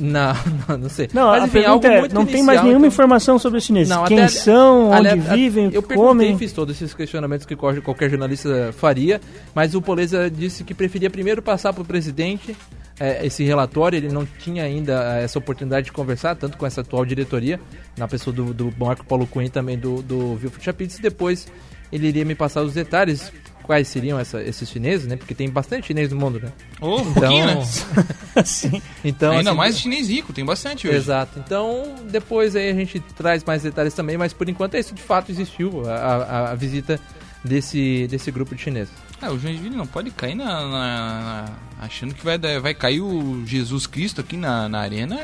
Não, não, não sei. Não, mas a enfim, pergunta algo é, muito não tem mais nenhuma então- informação sobre os chineses. Não, Quem até- são, onde vivem, o Eu comem. fiz todos esses questionamentos que qual- qualquer jornalista faria, mas o Poleza disse que preferia primeiro passar para o presidente é, esse relatório, ele não tinha ainda essa oportunidade de conversar, tanto com essa atual diretoria, na pessoa do, do Marco Paulo Cunha também do, do Wilfried Chapitz, e depois ele iria me passar os detalhes, quais seriam essa- esses chineses, né, porque tem bastante chinês no mundo, né? Um pouquinho, né? Sim. então Ainda assim, mais chinês rico, tem bastante hoje. Exato. Então, depois aí a gente traz mais detalhes também, mas por enquanto é isso de fato existiu, a, a- a visita desse, desse grupo de chineses. Ah, o Joinville não pode cair na, na- na- achando que vai, vai cair o Jesus Cristo aqui na, na arena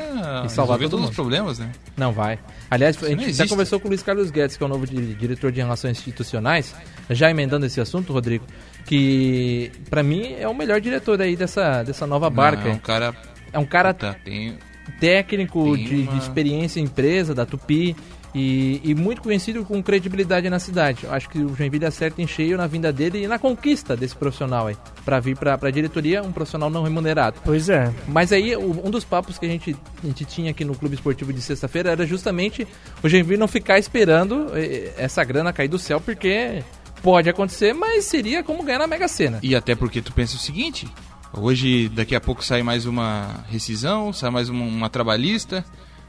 E salvar todos mundo. os problemas, né? Não vai. Aliás, a Isso não gente já conversou com o Luiz Carlos Guedes, que é o novo di- diretor de relações institucionais, já emendando esse assunto, Rodrigo, que pra mim é o melhor diretor aí dessa, dessa nova barca. Não, é um cara. É um cara Puta, tem, técnico Tem de, uma- de experiência em empresa, da Tupi, e, e muito conhecido com credibilidade na cidade. Eu acho que o Joinville acerta em cheio na vinda dele e na conquista desse profissional aí, pra vir pra, pra diretoria, um profissional não remunerado. Pois é. Mas aí, o- um dos papos que a gente, a gente tinha aqui no Clube Esportivo de sexta-feira era justamente o Joinville não ficar esperando eh, essa grana cair do céu, porque pode acontecer, mas seria como ganhar na Mega Sena. E até porque tu pensa o seguinte: hoje, daqui a pouco sai mais uma rescisão, sai mais uma, uma trabalhista.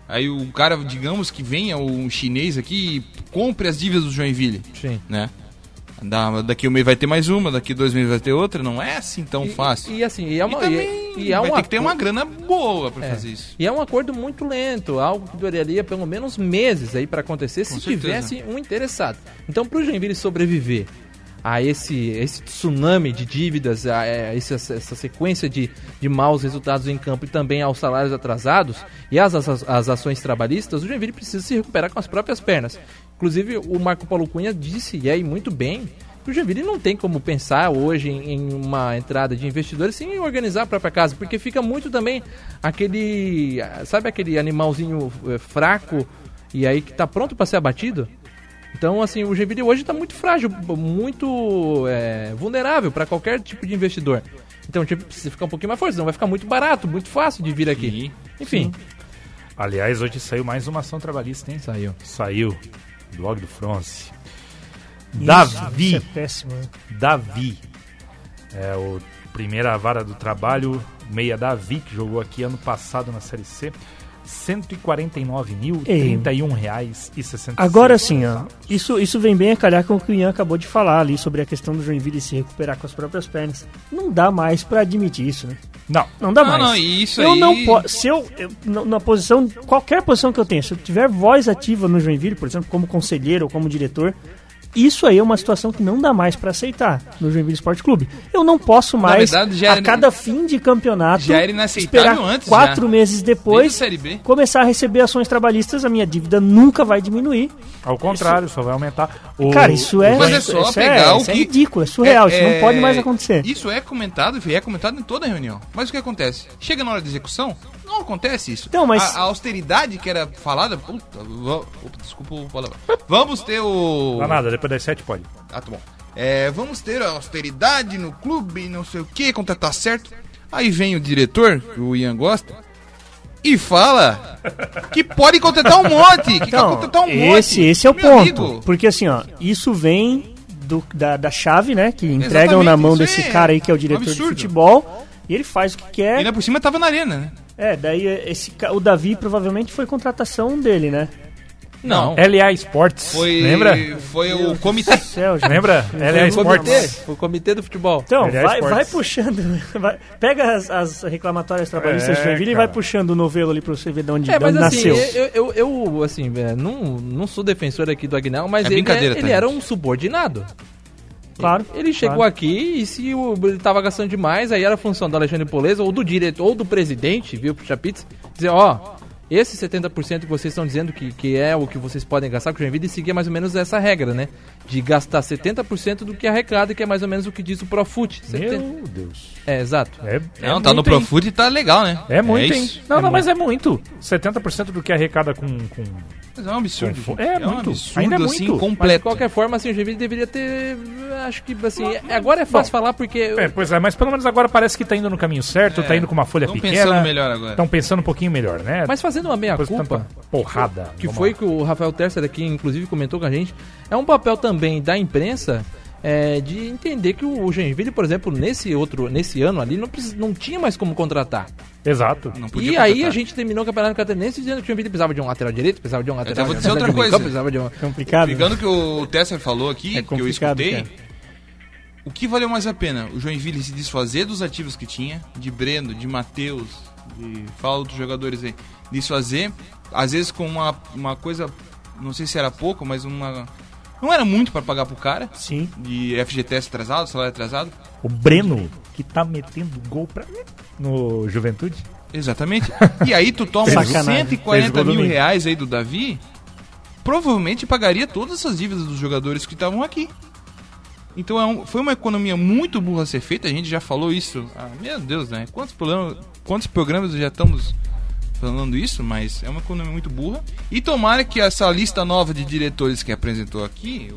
Aí o cara, digamos que venha um chinês aqui e compre as dívidas do Joinville, Sim. né? Da- daqui um mês vai ter mais uma, daqui dois meses vai ter outra, não é assim tão E- fácil. E, assim, e é E uma. também e- E é vai um ter que ter uma grana boa pra É. fazer isso. E é um acordo muito lento, algo que duraria pelo menos meses aí para acontecer se Com certeza. tivesse um interessado. Então, para o Joinville sobreviver a esse, esse tsunami de dívidas, a, a esse- essa sequência de, de maus resultados em campo e também aos salários atrasados e às, às, às ações trabalhistas, o Joinville precisa se recuperar com as próprias pernas. Inclusive, o Marco Paulo Cunha disse, e aí muito bem, que o Joinville não tem como pensar hoje em, uma entrada de investidores sem organizar a própria casa, porque fica muito também aquele, sabe aquele animalzinho eh, fraco e aí que tá pronto para ser abatido? Então, assim, o Joinville hoje está muito frágil, muito eh, vulnerável para qualquer tipo de investidor. Então, tipo, precisa ficar um pouquinho mais forte, senão vai ficar muito barato, muito fácil de vir aqui. Enfim, Aliás, hoje saiu mais uma ação trabalhista, hein? saiu. Saiu. Blog do Fronce. Isso, Davi. Isso é péssimo. né? Davi. É o primeira vara do trabalho, meia Davi, que jogou aqui ano passado na Série C. R$ Ei. 141,60. Agora sim, ó. Isso, isso vem bem a calhar com o que o Ian acabou de falar ali sobre a questão do Joinville se recuperar com as próprias pernas. Não dá mais pra admitir isso, né? Não, Não dá Não, mais. não, e isso eu aí- não posso. Se eu, eu na- na posição, qualquer posição que eu tenha, se eu tiver voz ativa no Joinville, por exemplo, como conselheiro ou como diretor, isso aí é uma situação que não dá mais pra aceitar no Joinville Esporte Clube. Eu não posso mais, verdade, já a cada fim de campeonato, já era inaceitável esperar antes, quatro já. meses depois, Série B. começar a receber ações trabalhistas, a minha dívida nunca vai diminuir. ao contrário, só vai aumentar. O, Cara, isso é, Mas é só isso pegar é, o isso é que- ridículo, é surreal, isso não pode mais acontecer. Isso é comentado, e é comentado em toda reunião. Mas o que acontece? Chega na hora da execução, não acontece isso. Então, mas- a, a austeridade que era falada. Puta, opa, desculpa o palavrão. Vamos ter o. Não dá nada, depois das sete pode. Ah, tá bom. É, vamos ter a austeridade no clube, não sei o que, contratar certo. Aí vem o diretor, que o Ian gosta, e fala que pode contratar um monte. Que Então, quer contratar um monte. esse, esse é o Meu ponto. amigo, Porque assim, ó, isso vem do- da, da chave, né? Que entregam Exatamente, na mão desse é cara aí que é o um diretor de absurdo. futebol. E ele faz o que quer. Ainda por cima tava na arena, né? É, daí esse, o Davi provavelmente foi contratação dele, né? Não. LA Sports, Foi, lembra? foi o comitê. Céu. Lembra? LA Foi o comitê, Sports. foi o comitê do futebol. Então, vai, vai puxando. vai- pega as, as reclamatórias trabalhistas É, de Joinville e vai puxando o novelo ali pra você ver de onde, É, de mas onde assim, nasceu. eu, eu, eu, assim, é, não, não sou defensor aqui do Agnaldo, mas É ele, brincadeira, ele era um subordinado. Claro. Ele chegou claro. aqui e se o, ele tava gastando demais, aí era função do Alexandre Poleza ou do diretor ou do presidente, viu, pro Chapitz, dizer, ó, esse 70% que vocês estão dizendo que, que é o que vocês podem gastar com o Joinville, seguia mais ou menos essa regra, né? De gastar 70% do que arrecada, que é mais ou menos o que diz o Profut. 70. Meu Deus. É, exato. É, é Não, tá no hein? Profut e tá legal, né? É muito, hein? isso. Não, É não, muito. mas é muito. 70% do que arrecada com. com... Mas é um absurdo. Com- é um muito. absurdo, Ainda é assim, muito. Mas de completo. qualquer forma, assim, o Joinville deveria ter. Acho que assim. agora é fácil falar porque. É, pois é, mas pelo menos agora parece que tá indo no caminho certo, É, tá indo com uma folha tão pequena. pensando melhor agora. Estão pensando um pouquinho melhor, né? Mas fazendo uma meia-culpa. porrada. que foi lá. que o Rafael Tercer aqui, inclusive, comentou com a gente, é um papel também da imprensa é, de entender que o Joinville, por exemplo, nesse outro, nesse ano ali, não, precis- não tinha mais como contratar. Exato. Não E podia aí contratar. a gente terminou o Campeonato Catarinense dizendo que o Joinville precisava de um lateral direito, precisava de um lateral vou de dizer outra um coisa. precisava de um... Complicado. Pegando o que o Tesser falou aqui, É que eu escutei, cara. o que valeu mais a pena? O Joinville se desfazer dos ativos que tinha, de Breno, de Matheus, de fala outros jogadores aí, desfazer, às vezes com uma, uma coisa, não sei se era pouco, mas uma. Não era muito para pagar pro cara, Sim. de FGTS atrasado, salário atrasado. O Breno, que tá metendo gol pra... no Juventude. Exatamente. E aí tu toma Sacanagem. 140 Fez gol mil reais aí do Davi, provavelmente pagaria todas essas dívidas dos jogadores que estavam aqui. Então é um- foi uma economia muito burra a ser feita, a gente já falou isso. Ah, meu Deus, né? Quantos, problemas, quantos programas já estamos falando isso, mas é uma economia muito burra. E tomara que essa lista nova de diretores que apresentou aqui,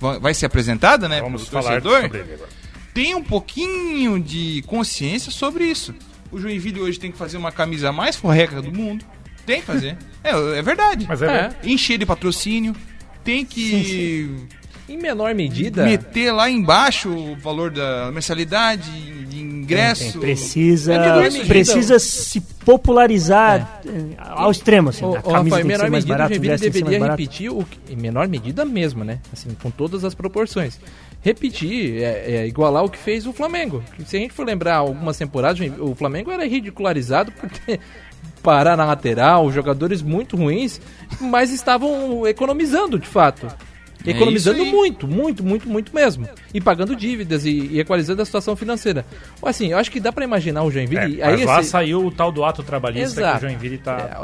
vai- ser apresentada, né? Vamos pro falar torcedor, sobre ele agora. tem um pouquinho de consciência sobre isso. O Joinville hoje tem que fazer uma camisa mais forreca do mundo. Tem que fazer. É, é verdade. Mas é, É. Encher de patrocínio. Tem que Em menor medida... meter lá embaixo o valor da mensalidade, de ingresso. Tem, precisa, É precisa se popularizar eh, ao extremo, assim. O, a camisa Rafael, em tem que menor ser mais medida, o barata, o ingresso tem que ser mais deveria barato. repetir, o que, em menor medida mesmo, né? Assim, com todas as proporções. repetir, é, é, igualar o que fez o Flamengo. Se a gente for lembrar algumas temporadas, o Flamengo era ridicularizado por ter parar na lateral, jogadores muito ruins, mas estavam economizando de fato. É Economizando aí. muito, muito, muito, muito mesmo. E pagando dívidas e, e equalizando a situação financeira. Assim, eu acho que dá pra imaginar o É, Joinville. mas aí lá esse- saiu o tal do ato trabalhista Exato. que o Joinville tá.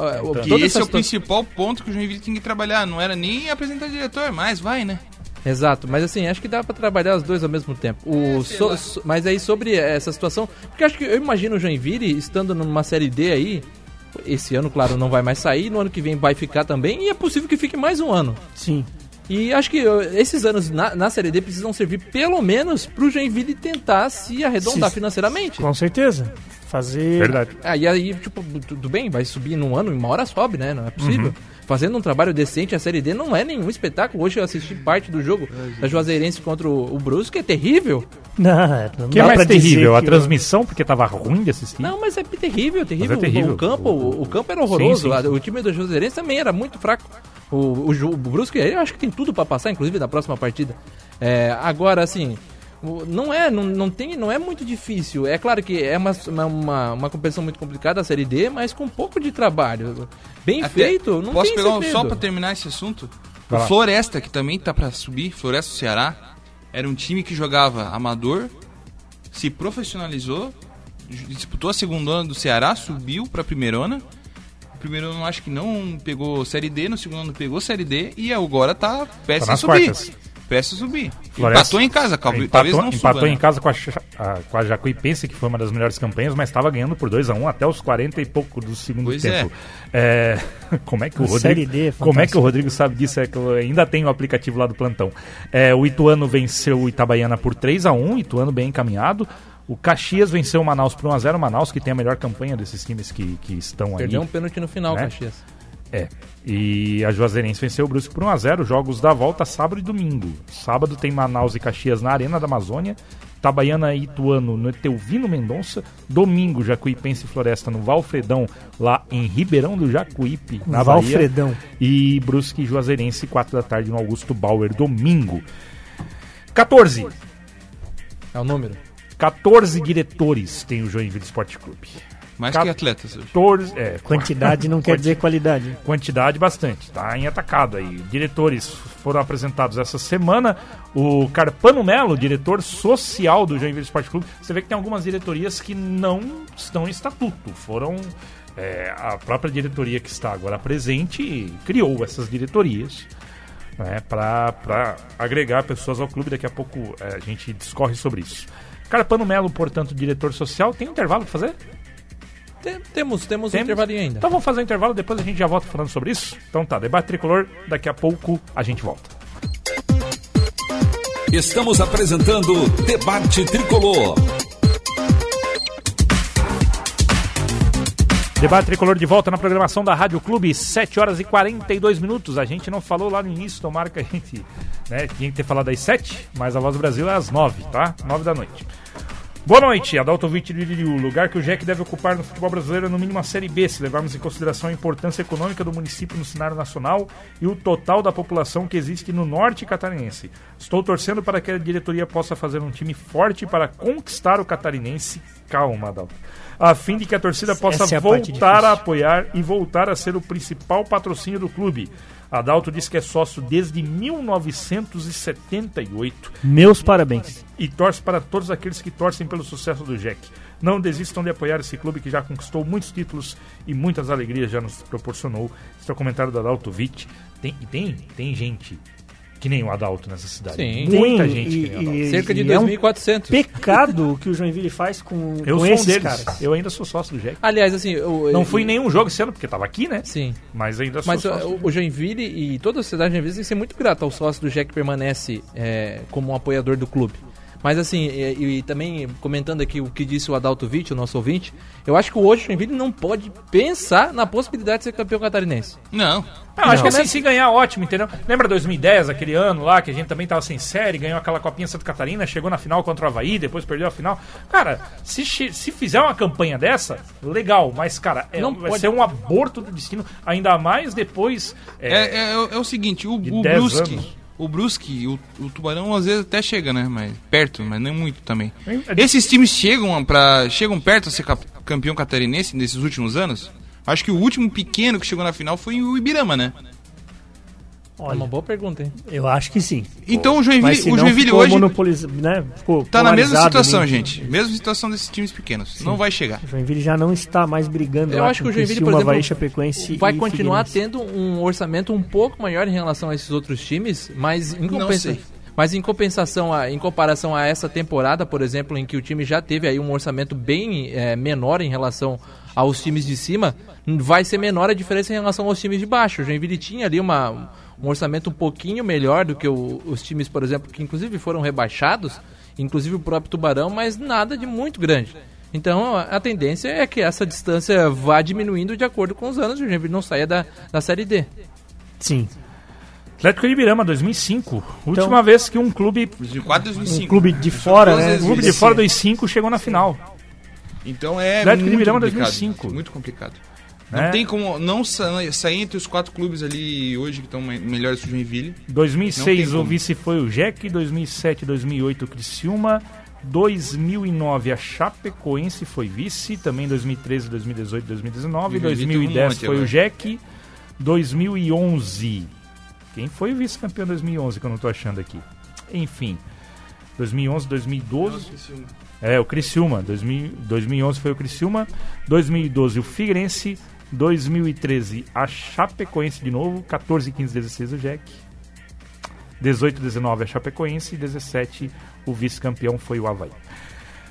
É, esse é o principal ponto que o Joinville tem que trabalhar. Não era nem apresentar diretor, mas vai, né? Exato, mas assim, acho que dá pra trabalhar os dois ao mesmo tempo. O sei so- lá. so- mas aí sobre essa situação, porque acho que eu imagino o Joinville estando numa série D aí, esse ano, claro, não vai mais sair, no ano que vem vai ficar também, e é possível que fique mais um ano. Sim. E acho que uh, esses anos na, na série D precisam servir pelo menos pro Joinville tentar se arredondar Se- financeiramente. Com certeza. Fazer. Verdade. Ah, e aí, tipo, tudo bem, vai subir num ano, em uma hora sobe, né? Não é possível. Uhum. Fazendo um trabalho decente, a Série D não é nenhum espetáculo. Hoje eu assisti parte do jogo da Juazeirense contra o, o Brusque, que é terrível. Não, não O que é mais terrível? A transmissão, porque tava ruim de assistir? Não, mas é terrível, terrível. É terrível. O, o campo, o, o campo era horroroso. Sim, sim, sim. O time do Juazeirense também era muito fraco. O, o, o Brusque, eu acho que tem tudo pra passar, inclusive na próxima partida. É, agora, assim, não é, não, não tem, não é muito difícil. É claro que é uma, uma, uma, competição muito complicada a Série D, mas com um pouco de trabalho. Bem Até- feito, não Posso tem pegar um, só pra terminar esse assunto? Vai o lá. Floresta, que também tá pra subir, Floresta do Ceará, era um time que jogava amador, se profissionalizou, disputou a segunda ano do Ceará, subiu pra primeira ano. O primeiro ano acho que não pegou Série D, no segundo ano pegou Série D e agora tá prestes Tá a subir. quartas. Prestes a subir. Floresta- Empatou em casa, talvez Empatou, talvez não empatou suba. em né? casa com a, a- com a Jacuipense, que foi uma das melhores campanhas, mas estava ganhando por 2x1 até os 40 e pouco do segundo Pois tempo. É, como é que o A Rodrigo. D é como é que o Rodrigo sabe disso? É que eu ainda tenho o aplicativo lá do plantão. É, o Ituano venceu o Itabaiana por 3x1, Ituano bem encaminhado. O Caxias venceu o Manaus por 1x0. O Manaus, que tem a melhor campanha desses times que, que estão aí. Perdeu um pênalti no final, Né? Caxias. É. E a Juazeirense venceu o Brusque por 1x0. Jogos da volta sábado e domingo. Sábado tem Manaus e Caxias na Arena da Amazônia. Itabaiana e Ituano no Etelvino Mendonça. Domingo, Jacuipense e Floresta no Valfredão, lá em Ribeirão do Jacuípe, na Valfredão. Bahia. E Brusque e Juazeirense, 4 da tarde no Augusto Bauer, domingo. 14. É o número. 14 diretores tem o Joinville Esporte Clube. Mais Cap- que atletas hoje. 14, é, Quantidade não quer dizer qualidade. quantidade bastante, tá em atacado aí. Diretores foram apresentados essa semana. O Carpano Melo, diretor social do Joinville Esporte Clube. Você vê que tem algumas diretorias que não estão em estatuto. Foram. é, a própria diretoria que está agora presente criou essas diretorias né, para agregar pessoas ao clube. Daqui a pouco é, a gente discorre sobre isso. Carpano Melo, portanto, diretor social. Tem um intervalo pra fazer? Tem- temos, temos um intervalinho ainda. Então vamos fazer um intervalo, depois a gente já volta falando sobre isso. Então tá, debate tricolor, daqui a pouco a gente volta. Estamos apresentando Debate Tricolor. Debate tricolor de volta na programação da Rádio Clube, 7 horas e 42 minutos. A gente não falou lá no início, tomara que a gente né, tinha que ter falado às 7, mas a Voz do Brasil é às 9, tá? 9 da noite. Boa noite, Adalto o lugar que o Jack deve ocupar no futebol brasileiro é no mínimo a Série B, se levarmos em consideração a importância econômica do município no cenário nacional e o total da população que existe no norte catarinense. Estou torcendo para que a diretoria possa fazer um time forte para conquistar o catarinense. Calma, Adalto. A fim de que a torcida possa é a voltar a apoiar e voltar a ser o principal patrocínio do clube. Adalto diz que é sócio desde 1978 Meus parabéns. e torce para todos aqueles que torcem pelo sucesso do Jack. Não desistam de apoiar esse clube que já conquistou muitos títulos e muitas alegrias já nos proporcionou. Esse é o comentário do Adalto Witt. Tem, tem, tem gente que nem o Adalto nessa cidade. Sim. Muita Tem, gente e- que nem o Adalto. e- Cerca de e é um 2.400. Pecado o que o Joinville faz com, Eu com sou um esses deles. caras. Eu ainda sou sócio do Jack. Aliás, assim... Eu, Não eu- fui em nenhum jogo esse ano, porque estava aqui, né? Sim. Mas ainda sou Mas sócio. o, o Joinville e toda a sociedade de Joinville tem que ser muito grato ao sócio do Jack que permanece é, como um apoiador do clube. Mas assim, e, e também comentando aqui o que disse o Adalto Vitti, o nosso ouvinte, eu acho que hoje o Joinville não pode pensar na possibilidade de ser campeão catarinense. Não. Não, acho que Não. assim, se ganhar, ótimo, entendeu? Lembra 2010, aquele ano lá, que a gente também tava sem série, ganhou aquela copinha Santa Catarina, chegou na final contra o Havaí, depois perdeu a final. Cara, se, se fizer uma campanha dessa, legal, mas, cara, é- Não vai pode- ser um aborto do destino, ainda mais depois. É, é- é o- é o seguinte, o, De o 10 Brusque, anos. O Brusque, o, o Tubarão às vezes até chega, né? Mas perto, mas não muito também. É- Esses times chegam para chegam perto a ser campeão catarinense nesses últimos anos? Acho que o último pequeno que chegou na final foi o Ibirama, né? É uma Olha, boa pergunta, hein? eu acho que sim. Então o Joinville, o Joinville hoje né, ficou tá na mesma situação, ali. gente. Mesma situação desses times pequenos. Não vai chegar. O Joinville já não está mais brigando Eu lá acho com que o Joinville, por Criciúma, exemplo, Havaí, Chapecoense vai continuar Figueirense. tendo um orçamento um pouco maior em relação a esses outros times, mas em, Não compensa- sei. mas em compensação, a, em comparação a essa temporada, por exemplo, em que o time já teve aí um orçamento bem eh, menor em relação aos times de cima, vai ser menor a diferença em relação aos times de baixo. O Joinville tinha ali uma, um orçamento um pouquinho melhor do que o- os times, por exemplo, que inclusive foram rebaixados, inclusive o próprio Tubarão, mas nada de muito grande. Então a, tendência é que essa distância vá diminuindo de acordo com os anos e o Joinville não saia da, da Série D. Sim. Atlético de Ibirama, 2005. Então- Última vez que um clube, 2004, 2005. Um clube de fora, né? um clube de fora dos cinco chegou na final. Então é Atlético de muito Ibirama, complicado. 2005. Muito complicado. É. Não tem como não sa- sair entre os quatro clubes ali hoje que estão me- melhores que o Joinville. Não 2006 tem o vice foi o Jack, 2007 2008 o Criciúma, 2009 a Chapecoense foi vice, também 2013, 2018, 2019, E o Joinville teve um 2010 monte foi o agora. Jack, 2011 quem foi o vice-campeão em 2011 que eu não tô achando aqui? Enfim, 2011, 2012 é, o Criciúma. 2000, 2011 foi o Criciúma. 2012 o Figueirense. 2013 a Chapecoense de novo. 14, 15, 16 o Jack. 18, 19 a Chapecoense. E 17 o vice-campeão foi o Havaí.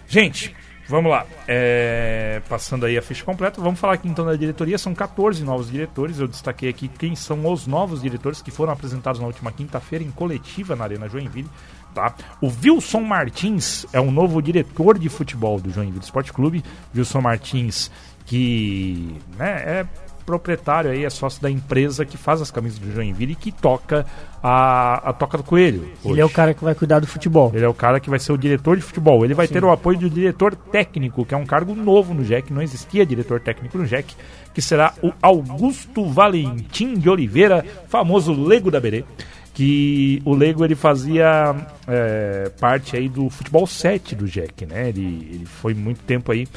Gente, vamos lá. É, passando aí a ficha completa. Vamos falar aqui então da diretoria. São 14 novos diretores. Eu destaquei aqui quem são os novos diretores que foram apresentados na última quinta-feira em coletiva na Arena Joinville. Tá? O Wilson Martins é o novo diretor de futebol do Joinville Esporte Clube. Wilson Martins, que né, é proprietário aí, é sócio da empresa que faz as camisas do Joinville e que toca a, a Toca do Coelho. Ele hoje. é o cara que vai cuidar do futebol. Ele é o cara que vai ser o diretor de futebol. Ele vai ter o apoio do diretor técnico, que é um cargo novo no JEC, não existia diretor técnico no JEC, que será o Augusto Valentim de Oliveira, famoso Lego da Berê. Que o Lego ele fazia é, parte aí do futebol 7 do JEC, né? Ele, ele foi muito tempo aí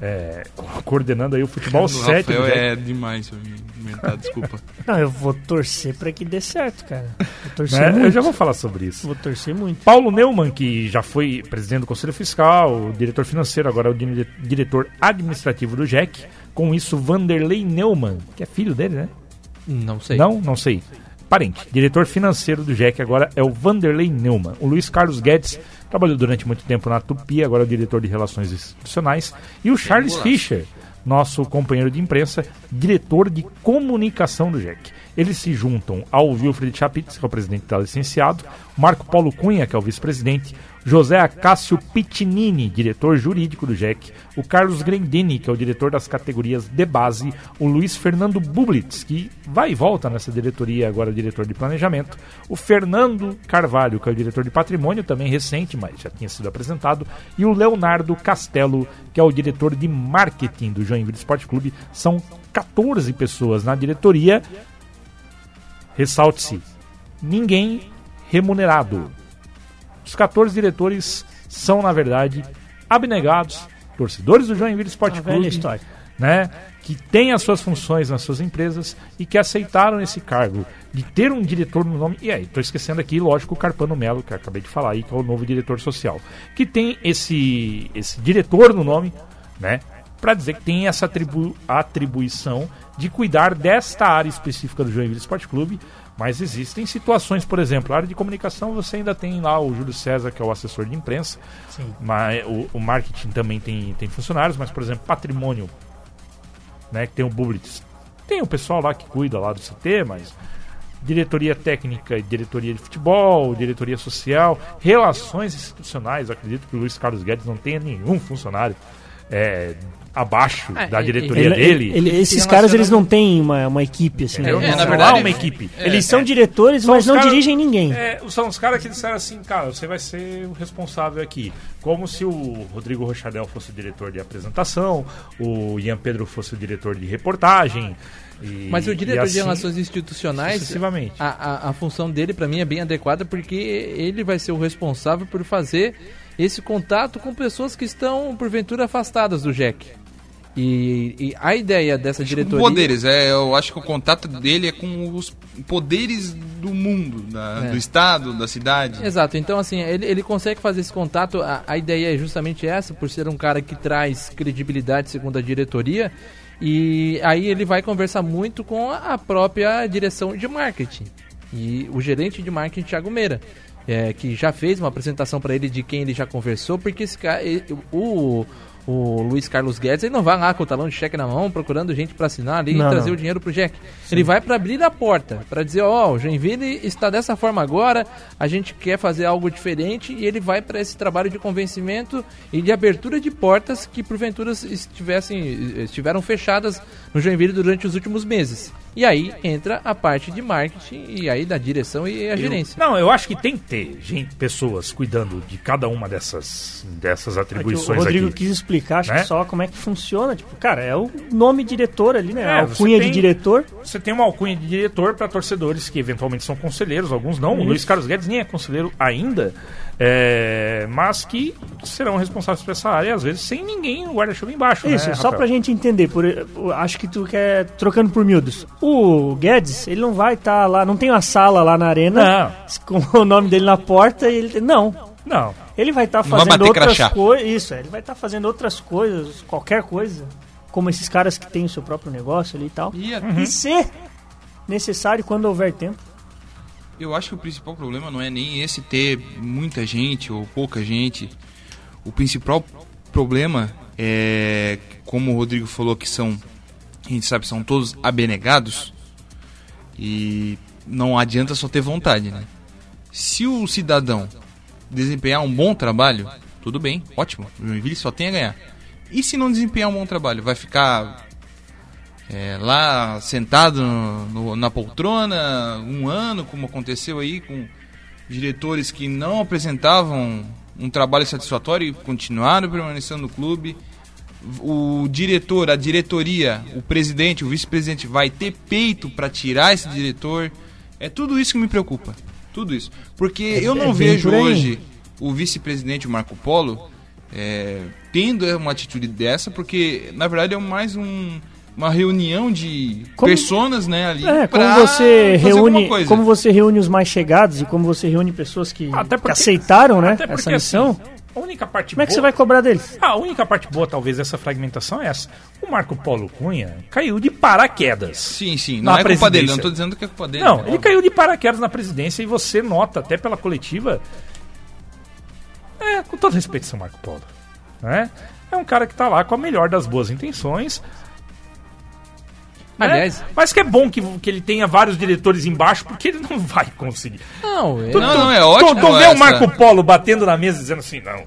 é, coordenando aí o futebol O 7 do Rafael JEC. é demais eu me inventar, desculpa. Não, eu vou torcer pra que dê certo, cara. Vou torcer né? muito. Eu já vou falar sobre isso. Vou torcer muito. Paulo Neumann, que já foi presidente do Conselho Fiscal, diretor financeiro, agora é o dire- diretor administrativo do JEC. Com isso, Vanderlei Neumann, que é filho dele, né? Não sei. Não, não sei. Parente. Diretor financeiro do JEC agora é o Vanderlei Neumann. O Luiz Carlos Guedes trabalhou durante muito tempo na Tupi, agora é o diretor de relações institucionais. E o Charles. Fischer, nosso companheiro de imprensa, diretor de comunicação do JEC. Eles se juntam ao Wilfried Chapitz, que é o presidente da licenciado, Marco Paulo Cunha, que é o vice-presidente, José Acácio Pitinini, diretor jurídico do JEC, o Carlos Grendini, que é o diretor das categorias de base, o Luiz Fernando Bublitz, que vai e volta nessa diretoria, agora diretor de planejamento, o Fernando Carvalho, que é o diretor de patrimônio, também recente, mas já tinha sido apresentado, e o Leonardo Castelo, que é o diretor de marketing do Joinville Esporte Clube. São 14 pessoas na diretoria. Ressalte-se, ninguém remunerado. Os 14 diretores são, na verdade, abnegados, torcedores do Joinville Esporte Uma velha Clube, né, que têm as suas funções nas suas empresas e que aceitaram esse cargo de ter um diretor no nome. E aí, estou esquecendo aqui, lógico, o Carpano Melo, que eu acabei de falar aí, que é o novo diretor social, que tem esse, esse diretor no nome, né, para dizer que tem essa atribu atribuição de cuidar desta área específica do Joinville Esporte Clube. Mas existem situações, por exemplo, a área de comunicação você ainda tem lá o Júlio César, que é o assessor de imprensa, Sim. mas o, o marketing também tem, tem funcionários, mas, por exemplo, patrimônio, né, que tem o Bublitz. Tem o pessoal lá que cuida lá do CT, mas diretoria técnica, e diretoria de futebol, diretoria social, relações institucionais, acredito que o Luiz Carlos Guedes não tenha nenhum funcionário. É, abaixo É, da diretoria Ele- dele. ele- esses se caras eles não têm uma, uma equipe assim. Entendeu? né? É, não na há verdade, uma equipe. Eles são diretores, São mas não cara- dirigem ninguém. É, são os caras que disseram assim, cara, você vai ser o responsável aqui. Como se o Rodrigo Rochadel fosse o diretor de apresentação, o Ian Pedro fosse o diretor de reportagem. e- Mas o diretor e de assim relações institucionais, a, a, a função dele para mim é bem adequada porque ele vai ser o responsável por fazer esse contato com pessoas que estão porventura afastadas do JEC. E, e a ideia dessa diretoria Poderes, é, eu acho que o contato dele é com os poderes do mundo, da- É. do estado, da cidade. Exato, então assim, ele, ele consegue fazer esse contato. A, a ideia é justamente essa, por ser um cara que traz credibilidade segundo a diretoria. E aí ele vai conversar muito com a a própria direção de marketing. E o gerente de marketing, Thiago Meira, é, que já fez uma apresentação para ele de quem ele já conversou, porque esse cara, ele- o, o Luiz Carlos Guedes, ele não vai lá com o talão de cheque na mão procurando gente para assinar ali Não, e trazer não. o dinheiro pro Jack. Ele vai para abrir a porta, para dizer, ó, o Joinville está dessa forma agora, a gente quer fazer algo diferente e ele vai para esse trabalho de convencimento e de abertura de portas que porventura estivessem estiveram fechadas no Joinville durante os últimos meses. E aí entra a parte de marketing e aí da direção e a gerência. Não, eu acho que tem que ter gente, pessoas cuidando de cada uma dessas, dessas É que o atribuições Rodrigo aqui. quis explicar, acho Né? que só como é que funciona. Tipo, cara, é o nome diretor ali, né? É, alcunha tem- de diretor. Você tem uma alcunha de diretor para torcedores que eventualmente são conselheiros, alguns não. O Luiz Carlos Guedes nem é conselheiro ainda, é, mas que serão responsáveis por essa área, às vezes sem ninguém no guarda-chuva embaixo. Isso, né, só Rafael? pra gente entender, por, eu acho que tu quer trocando por miúdos. O Guedes, ele não vai estar lá, não tem uma sala lá na arena com o nome dele na porta e ele. Não. Não. Ele vai estar Não vai fazendo bater outras coisas. Isso, é, ele vai estar fazendo outras coisas, qualquer coisa. Como esses caras que têm o seu próprio negócio ali e tal. E a- E se necessário, quando houver tempo. Eu acho que o principal problema não é nem esse ter muita gente ou pouca gente. O principal problema é, como o Rodrigo falou, que são, a gente sabe, são todos abnegados. E não adianta só ter vontade, né? Se o cidadão desempenhar um bom trabalho, tudo bem, ótimo. O Joinville só tem a ganhar. E se não desempenhar um bom trabalho, vai ficar é, lá sentado no- no- na poltrona um ano, como aconteceu aí com diretores que não apresentavam um trabalho satisfatório e continuaram permanecendo no clube. O diretor, a diretoria, o presidente, o vice-presidente vai ter peito para tirar esse diretor. É tudo isso que me preocupa. Tudo isso. Porque eu é não bem vejo hoje o vice-presidente, Marco Polo, é, tendo uma atitude dessa, porque na verdade é mais um- uma reunião de Como- personas, né, ali. É, como você reúne, coisa. como você reúne os mais chegados e como você reúne pessoas que, Até que porque- aceitaram, né, Até porque, essa missão. assim, a única parte como é que você boa- vai cobrar deles? A única parte boa, talvez, dessa fragmentação é essa. O Marco Polo Cunha caiu de paraquedas. Sim, sim. na Não é culpa dele, não tô dizendo que é culpa dele. Não, ele caiu de paraquedas na presidência e você nota, até pela coletiva. É, com todo respeito, seu Marco Polo. Né? É um cara que tá lá com a melhor das boas intenções. Né? Aliás, Mas que é bom que, que ele tenha vários diretores embaixo, porque ele não vai conseguir. não, Tu- Não, tu- não, é tu- ótimo Tu, vê essa- o Marco Polo batendo na mesa dizendo assim, não.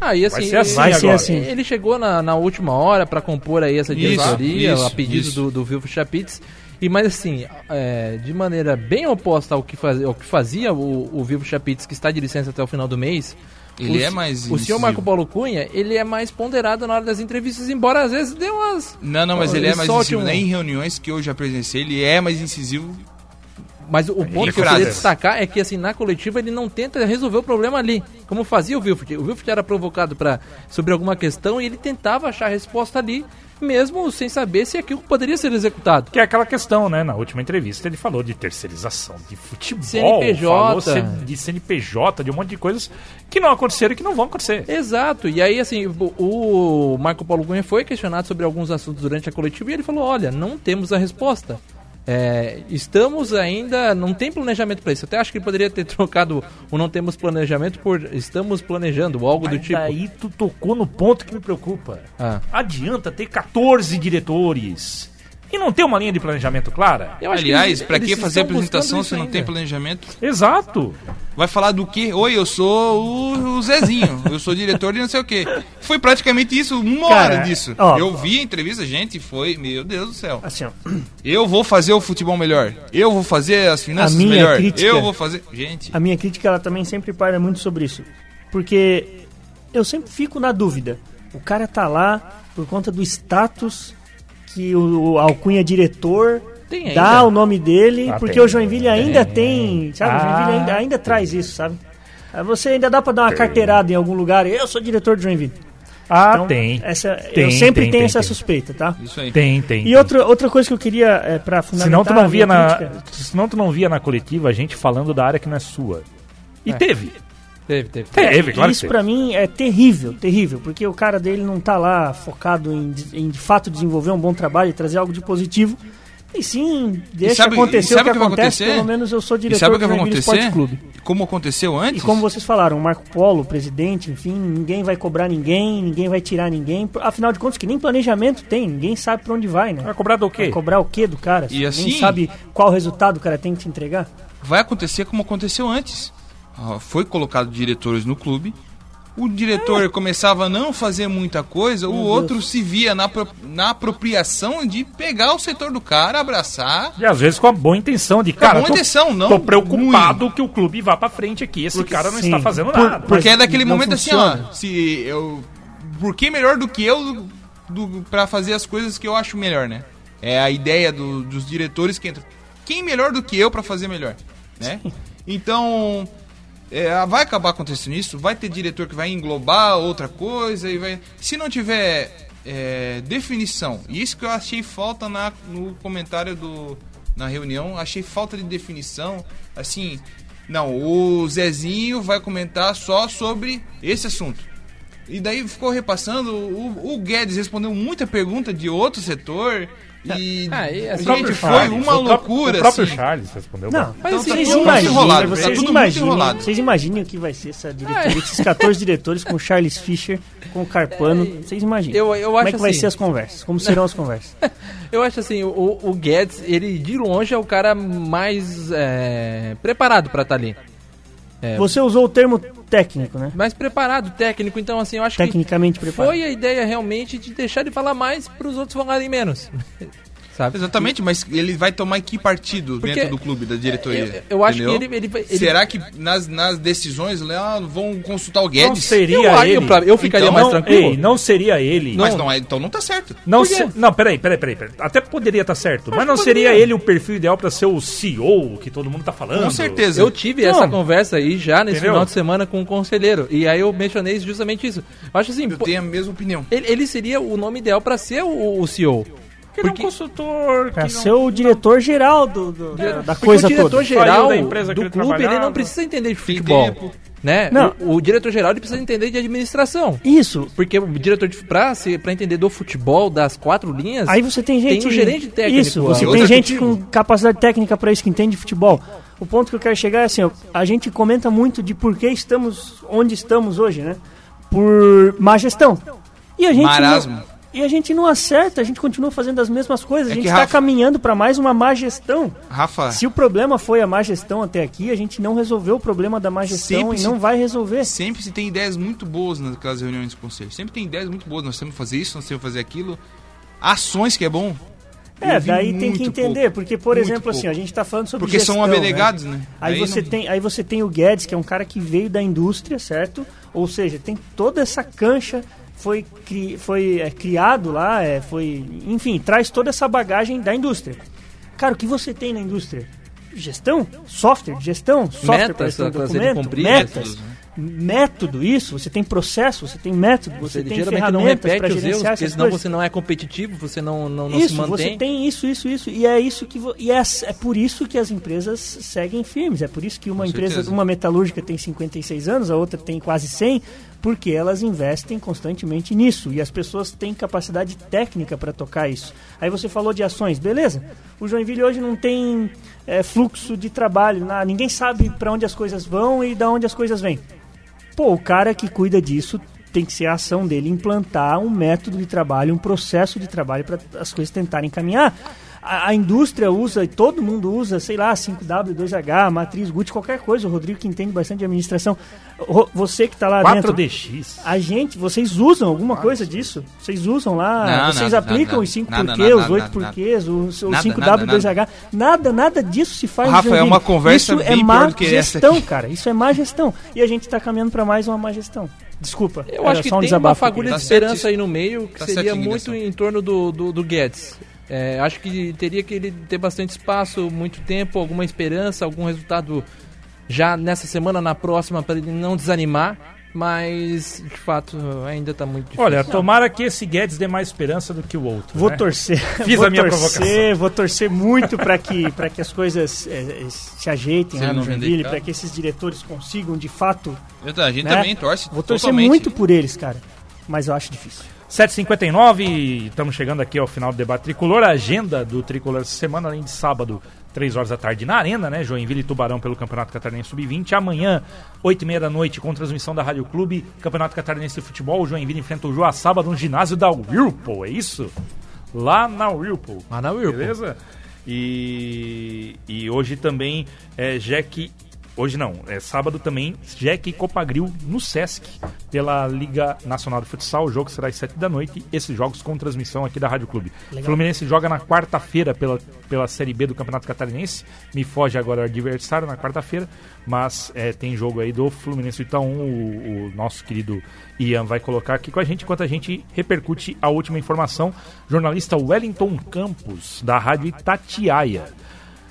Aí assim, Vai ser assim agora. assim. Ele chegou na, na última hora para compor aí essa Isso, diretoria, isso, a pedido isso. do, do Vilfo Chapitz. E mas assim, é, de maneira bem oposta ao que, faz, ao que fazia o, o Vilfo Chapitz, que está de licença até o final do mês. Ele o, é mais O senhor. Marco Paulo Cunha, ele é mais ponderado na hora das entrevistas, embora às vezes dê umas. Não, não, mas ele é mais incisivo. um- Nem em reuniões que eu já presenciei, ele é mais incisivo. Mas o ponto que eu queria destacar é que assim, na coletiva ele não tenta resolver o problema ali, como fazia o Wilfred. O Wilfred era provocado para sobre alguma questão e ele tentava achar a resposta ali, mesmo sem saber se aquilo poderia ser executado. Que é aquela questão, né? Na última entrevista ele falou de terceirização de futebol, CNPJ. falou de CNPJ, de um monte de coisas que não aconteceram e que não vão acontecer. Exato, e aí assim, o, o Marco Paulo Cunha foi questionado sobre alguns assuntos durante a coletiva e ele falou: olha, não temos a resposta. É, estamos ainda. Não tem planejamento para isso. Até acho que ele poderia ter trocado o não temos planejamento por estamos planejando, ou algo do Mas tipo. daí tu tocou no ponto que me preocupa. Ah. Adianta ter 14 diretores. E não tem uma linha de planejamento clara? Eu acho Aliás, eles que fazer apresentação se não tem planejamento? Exato. Vai falar do quê? Oi, eu sou o, o Zezinho, eu sou diretor de não sei o quê. Foi praticamente isso, uma Cara, hora disso. ó. eu vi a entrevista, gente, foi, meu Deus do céu. Assim, ó, Eu vou fazer o futebol melhor. Eu vou fazer as finanças A minha melhor. crítica- Eu vou fazer. Gente, a minha crítica ela também sempre para muito sobre isso. Porque eu sempre fico na dúvida. O cara tá lá por conta do status que o, o alcunha diretor Tem ainda. dá o nome dele, Ah, porque tem. o Joinville ainda tem, sabe? O Ah. Joinville ainda, ainda traz isso, sabe? Aí Você ainda dá pra dar uma carteirada em algum lugar. Eu sou diretor de Joinville. Ah, Então, tem. Essa, Tem, eu sempre tem, tenho tem, essa tem. suspeita, tá? isso aí. Tem, tem. E tem. outra, outra coisa que eu queria, é, pra fundamentar... Senão tu não via na, senão tu não via na coletiva a gente falando da área que não é sua. E É. teve. Teve, teve. Teve, claro Isso teve. mim é terrível, terrível, porque o cara dele não tá lá focado em, de- em de fato desenvolver um bom trabalho e trazer algo de positivo. E sim, deixa sabe- acontecer e sabe o que, que acontece, acontecer? pelo menos eu sou E diretor sabe o que do vai Joinville acontecer? Esporte Clube. Como aconteceu antes? E como vocês falaram, o Marco Polo, o presidente, enfim, ninguém vai cobrar ninguém, ninguém vai tirar ninguém. Afinal de contas, que nem planejamento tem, ninguém sabe pra onde vai, né? Vai cobrar do quê? Vai cobrar o quê do cara? E assim- Ninguém sabe qual resultado o cara tem que te entregar? vai acontecer como aconteceu antes. Foi colocado diretores no clube. O diretor começava a não fazer muita coisa, o Meu outro Deus. se via na, na apropriação de pegar o setor do cara, abraçar. E às vezes com a boa intenção de, Com a cara, boa tô, intenção, não tô preocupado que o clube vá pra frente aqui. Esse cara não sim, está fazendo por- nada. Porque é daquele momento assim, funciona. ó. Se eu. Por que melhor do que eu do, do, pra fazer as coisas que eu acho melhor, né? É a ideia do- dos diretores que entram. Quem melhor do que eu pra fazer melhor, né? Então. É, vai acabar acontecendo isso, vai ter diretor que vai englobar outra coisa e vai. Se não tiver é, definição, isso que eu achei falta na, no comentário do, na reunião, achei falta de definição, assim, não, o Zezinho vai comentar só sobre esse assunto. E daí ficou repassando, o, o Guedes respondeu muita pergunta de outro setor. E, Ah, e assim, gente, foi Charles, uma o loucura. O próprio assim. Charles respondeu. Não. Mas Então assim, tá vocês tudo muito imaginem, enrolado, vocês, tá tudo muito imaginem enrolado. vocês imaginem o que vai ser essa diretoria, esses 14 diretores com o Charles Fischer, com o Carpano, vocês imaginam. Eu- eu como é que vai assim- ser as conversas, como serão as conversas. Eu acho assim, o, o Guedes, ele de longe é o cara mais é, preparado pra estar ali. É, Você usou o termo técnico, né? mais preparado, técnico, então assim, eu acho Tecnicamente que preparado. foi a ideia realmente de deixar de falar mais pros outros falarem menos. Sabe? Exatamente, mas ele vai tomar que partido Porque- dentro do clube, da diretoria? Eu- eu acho entendeu? que ele- ele vai- ele- Será que nas, nas decisões lá vão consultar o Não Guedes? seria eu, ele. eu, pra- eu ficaria Então, mais não, tranquilo. Ei, não seria ele. Mas não, é- então não tá certo. Não, se, não, peraí, peraí, peraí, peraí. Até poderia estar certo, mas não que seria poderia. ele o perfil ideal pra ser o CEO que todo mundo tá falando. Com certeza. Eu tive Não. essa conversa aí já nesse Entendeu? final de semana com o conselheiro. E aí eu mencionei justamente isso. Eu acho assim, Eu pô, tenho a mesma opinião. ele, ele seria o nome ideal pra ser o, o CEO. Que ele é um Porque- consultor. Pra que não- ser o diretor geral do, do- da, da Porque coisa o diretor toda. geral Saiu da empresa que do ele clube, ele não precisa entender de futebol. tempo. Né? Não. O, o diretor geral ele precisa entender de administração. Isso. Porque o diretor de pra, se, pra entender do futebol, das quatro linhas, Aí você tem gente. Tem o gerente técnico Isso, você tem gente com capacidade técnica pra isso que entende de futebol. O ponto que eu quero chegar é assim, ó, a gente comenta muito de por que estamos onde estamos hoje, né? Por má gestão. E a gente Marasmo. Não, e a gente não acerta, a gente continua fazendo as mesmas coisas, É a gente está Rafa- caminhando para mais uma má gestão. Rafa, Se o problema foi a má gestão até aqui, a gente não resolveu o problema da má gestão Sempre e se- não vai resolver. sempre se tem ideias muito boas naquelas reuniões de conselho. Sempre tem ideias muito boas. Nós temos que fazer isso, nós temos que fazer aquilo. Ações que é bom. É, daí tem que entender, pouco, porque, por exemplo, pouco. assim, a gente está falando sobre Porque gestão, são abnegados, né? né? Aí, você não- tem, aí você tem o Guedes, que é um cara que veio da indústria, certo? Ou seja, tem toda essa cancha, foi, cri, foi é, criado lá, é, foi. Enfim, traz toda essa bagagem da indústria. Cara, o que você tem na indústria? Gestão? Software de gestão? Software Metas para gestão de a serem documento? cumpridas, Metas. né? Método, isso. Você tem processo, você tem método, você, você tem geralmente não ferramentas para repete os erros, gerenciar porque senão coisas. você não é competitivo, você não, não, não isso, se mantém. você tem isso, isso, isso. E é isso que vo- e é, é por isso que as empresas seguem firmes. É por isso que uma Com empresa, certeza. uma metalúrgica tem 56 anos, a outra tem quase 100, porque elas investem constantemente nisso e as pessoas têm capacidade técnica para tocar isso. Aí você falou de ações, beleza? O Joinville hoje não tem é, fluxo de trabalho, nada, ninguém sabe para onde as coisas vão e da onde as coisas vêm. Pô, o cara que cuida disso tem que ser a ação dele implantar um método de trabalho, um processo de trabalho para as coisas tentarem caminhar. A, a, indústria usa, e todo mundo usa, sei lá, 5W, 2H, matriz GUT, qualquer coisa. O Rodrigo que entende bastante de administração. Você que está lá 4DX. dentro. 4DX. A gente, vocês usam alguma coisa disso? Vocês usam lá? Não, vocês nada, aplicam nada, os 5 nada, porquês, os 8 porquês, o, o 5W, 2H. Nada, nada disso se faz. Rafa, é uma conversa Isso é má gestão, cara. Isso é má gestão. E a gente está caminhando para mais uma má gestão. Desculpa. Eu acho que um tem uma fagulha de esperança aí no meio, que tá seria muito em torno do, do, do Guedes. É, acho que teria que ele ter bastante espaço, muito tempo, alguma esperança, algum resultado já nessa semana, na próxima, para ele não desanimar. Mas, de fato, ainda está muito difícil. Olha, tomara que esse Guedes dê mais esperança do que o outro. Vou né? torcer. Fiz vou a minha torcer, provocação. Vou torcer muito para que, que as coisas é, se ajeitem né, no Joinville, para que esses diretores consigam, de fato... Eu, a gente né? também torce Vou torcer totalmente. muito por eles, cara. Mas eu acho difícil. 7h59, estamos chegando aqui ao final do debate tricolor. A agenda do tricolor essa semana, além de sábado, 3 horas da tarde na Arena, né? Joinville e Tubarão pelo Campeonato Catarinense Sub-20. Amanhã, 8 h 30 da noite, com transmissão da Rádio Clube, Campeonato Catarinense de Futebol. O Joinville enfrenta o sábado no ginásio da Whirlpool, é isso? Lá na Whirlpool. Lá na Whirlpool. Beleza? E, e hoje também é Jack Hoje não, é sábado também, Jack e Copagril no Sesc, pela Liga Nacional de Futsal. O jogo será às 7 da noite. Esses jogos com transmissão aqui da Rádio Clube. Legal. Fluminense joga na quarta-feira pela, pela Série B do Campeonato Catarinense. Me foge agora o adversário na quarta-feira, mas é, tem jogo aí do Fluminense. Então, o, o nosso querido Ian vai colocar aqui com a gente enquanto a gente repercute a última informação. Jornalista Wellington Campos, da Rádio Itatiaia.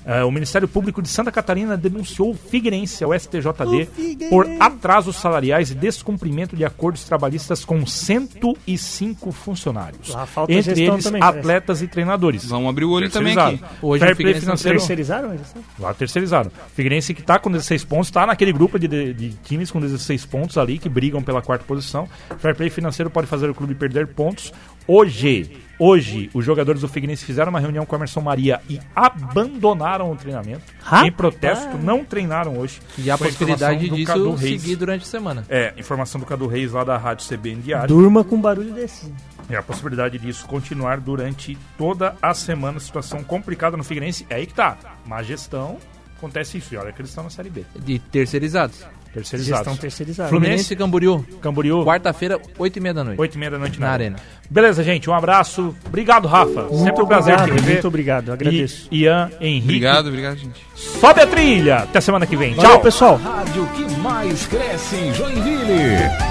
Uh, o Ministério Público de Santa Catarina denunciou o Figueirense ao STJD por atrasos salariais e descumprimento de acordos trabalhistas com 105 funcionários. entre eles, também, atletas parece. e treinadores. Vamos abrir o olho também aqui. Hoje Fair Play financeiro. Terceirizaram Lá terceirizaram. Figueirense que está com 16 pontos, está naquele grupo de, de, de, times com 16 pontos ali, que brigam pela quarta posição. Fair Play financeiro pode fazer o clube perder pontos. Hoje, Hoje, os jogadores do Figueirense fizeram uma reunião com o Emerson Maria e abandonaram o treinamento. Rapaz. Em protesto, não treinaram hoje. E a possibilidade disso seguir durante a semana. É, informação do Cadu Reis lá da Rádio CBN Diário. Durma com barulho desse. É a possibilidade disso continuar durante toda a semana. Situação complicada no Figueirense. É aí que tá. Má gestão, acontece isso. E olha que eles estão na Série B. De terceirizados. Terceirizados. Gestão terceirizada. Fluminense e Camboriú. Camboriú. Quarta-feira, 8 e meia da noite. 8 e meia da noite na, na arena. Beleza, gente. Um abraço. Obrigado, Rafa. Muito Sempre um prazer te rever. Muito obrigado. Agradeço. E Ian, Henrique. Obrigado, obrigado, gente. Sobe a trilha. Até semana que vem. Valeu, Tchau, pessoal. Rádio que mais cresce em Joinville.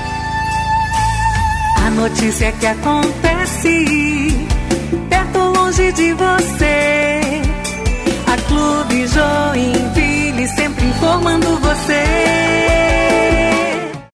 A notícia que acontece perto longe de você. A Clube Joinville sempre informando você.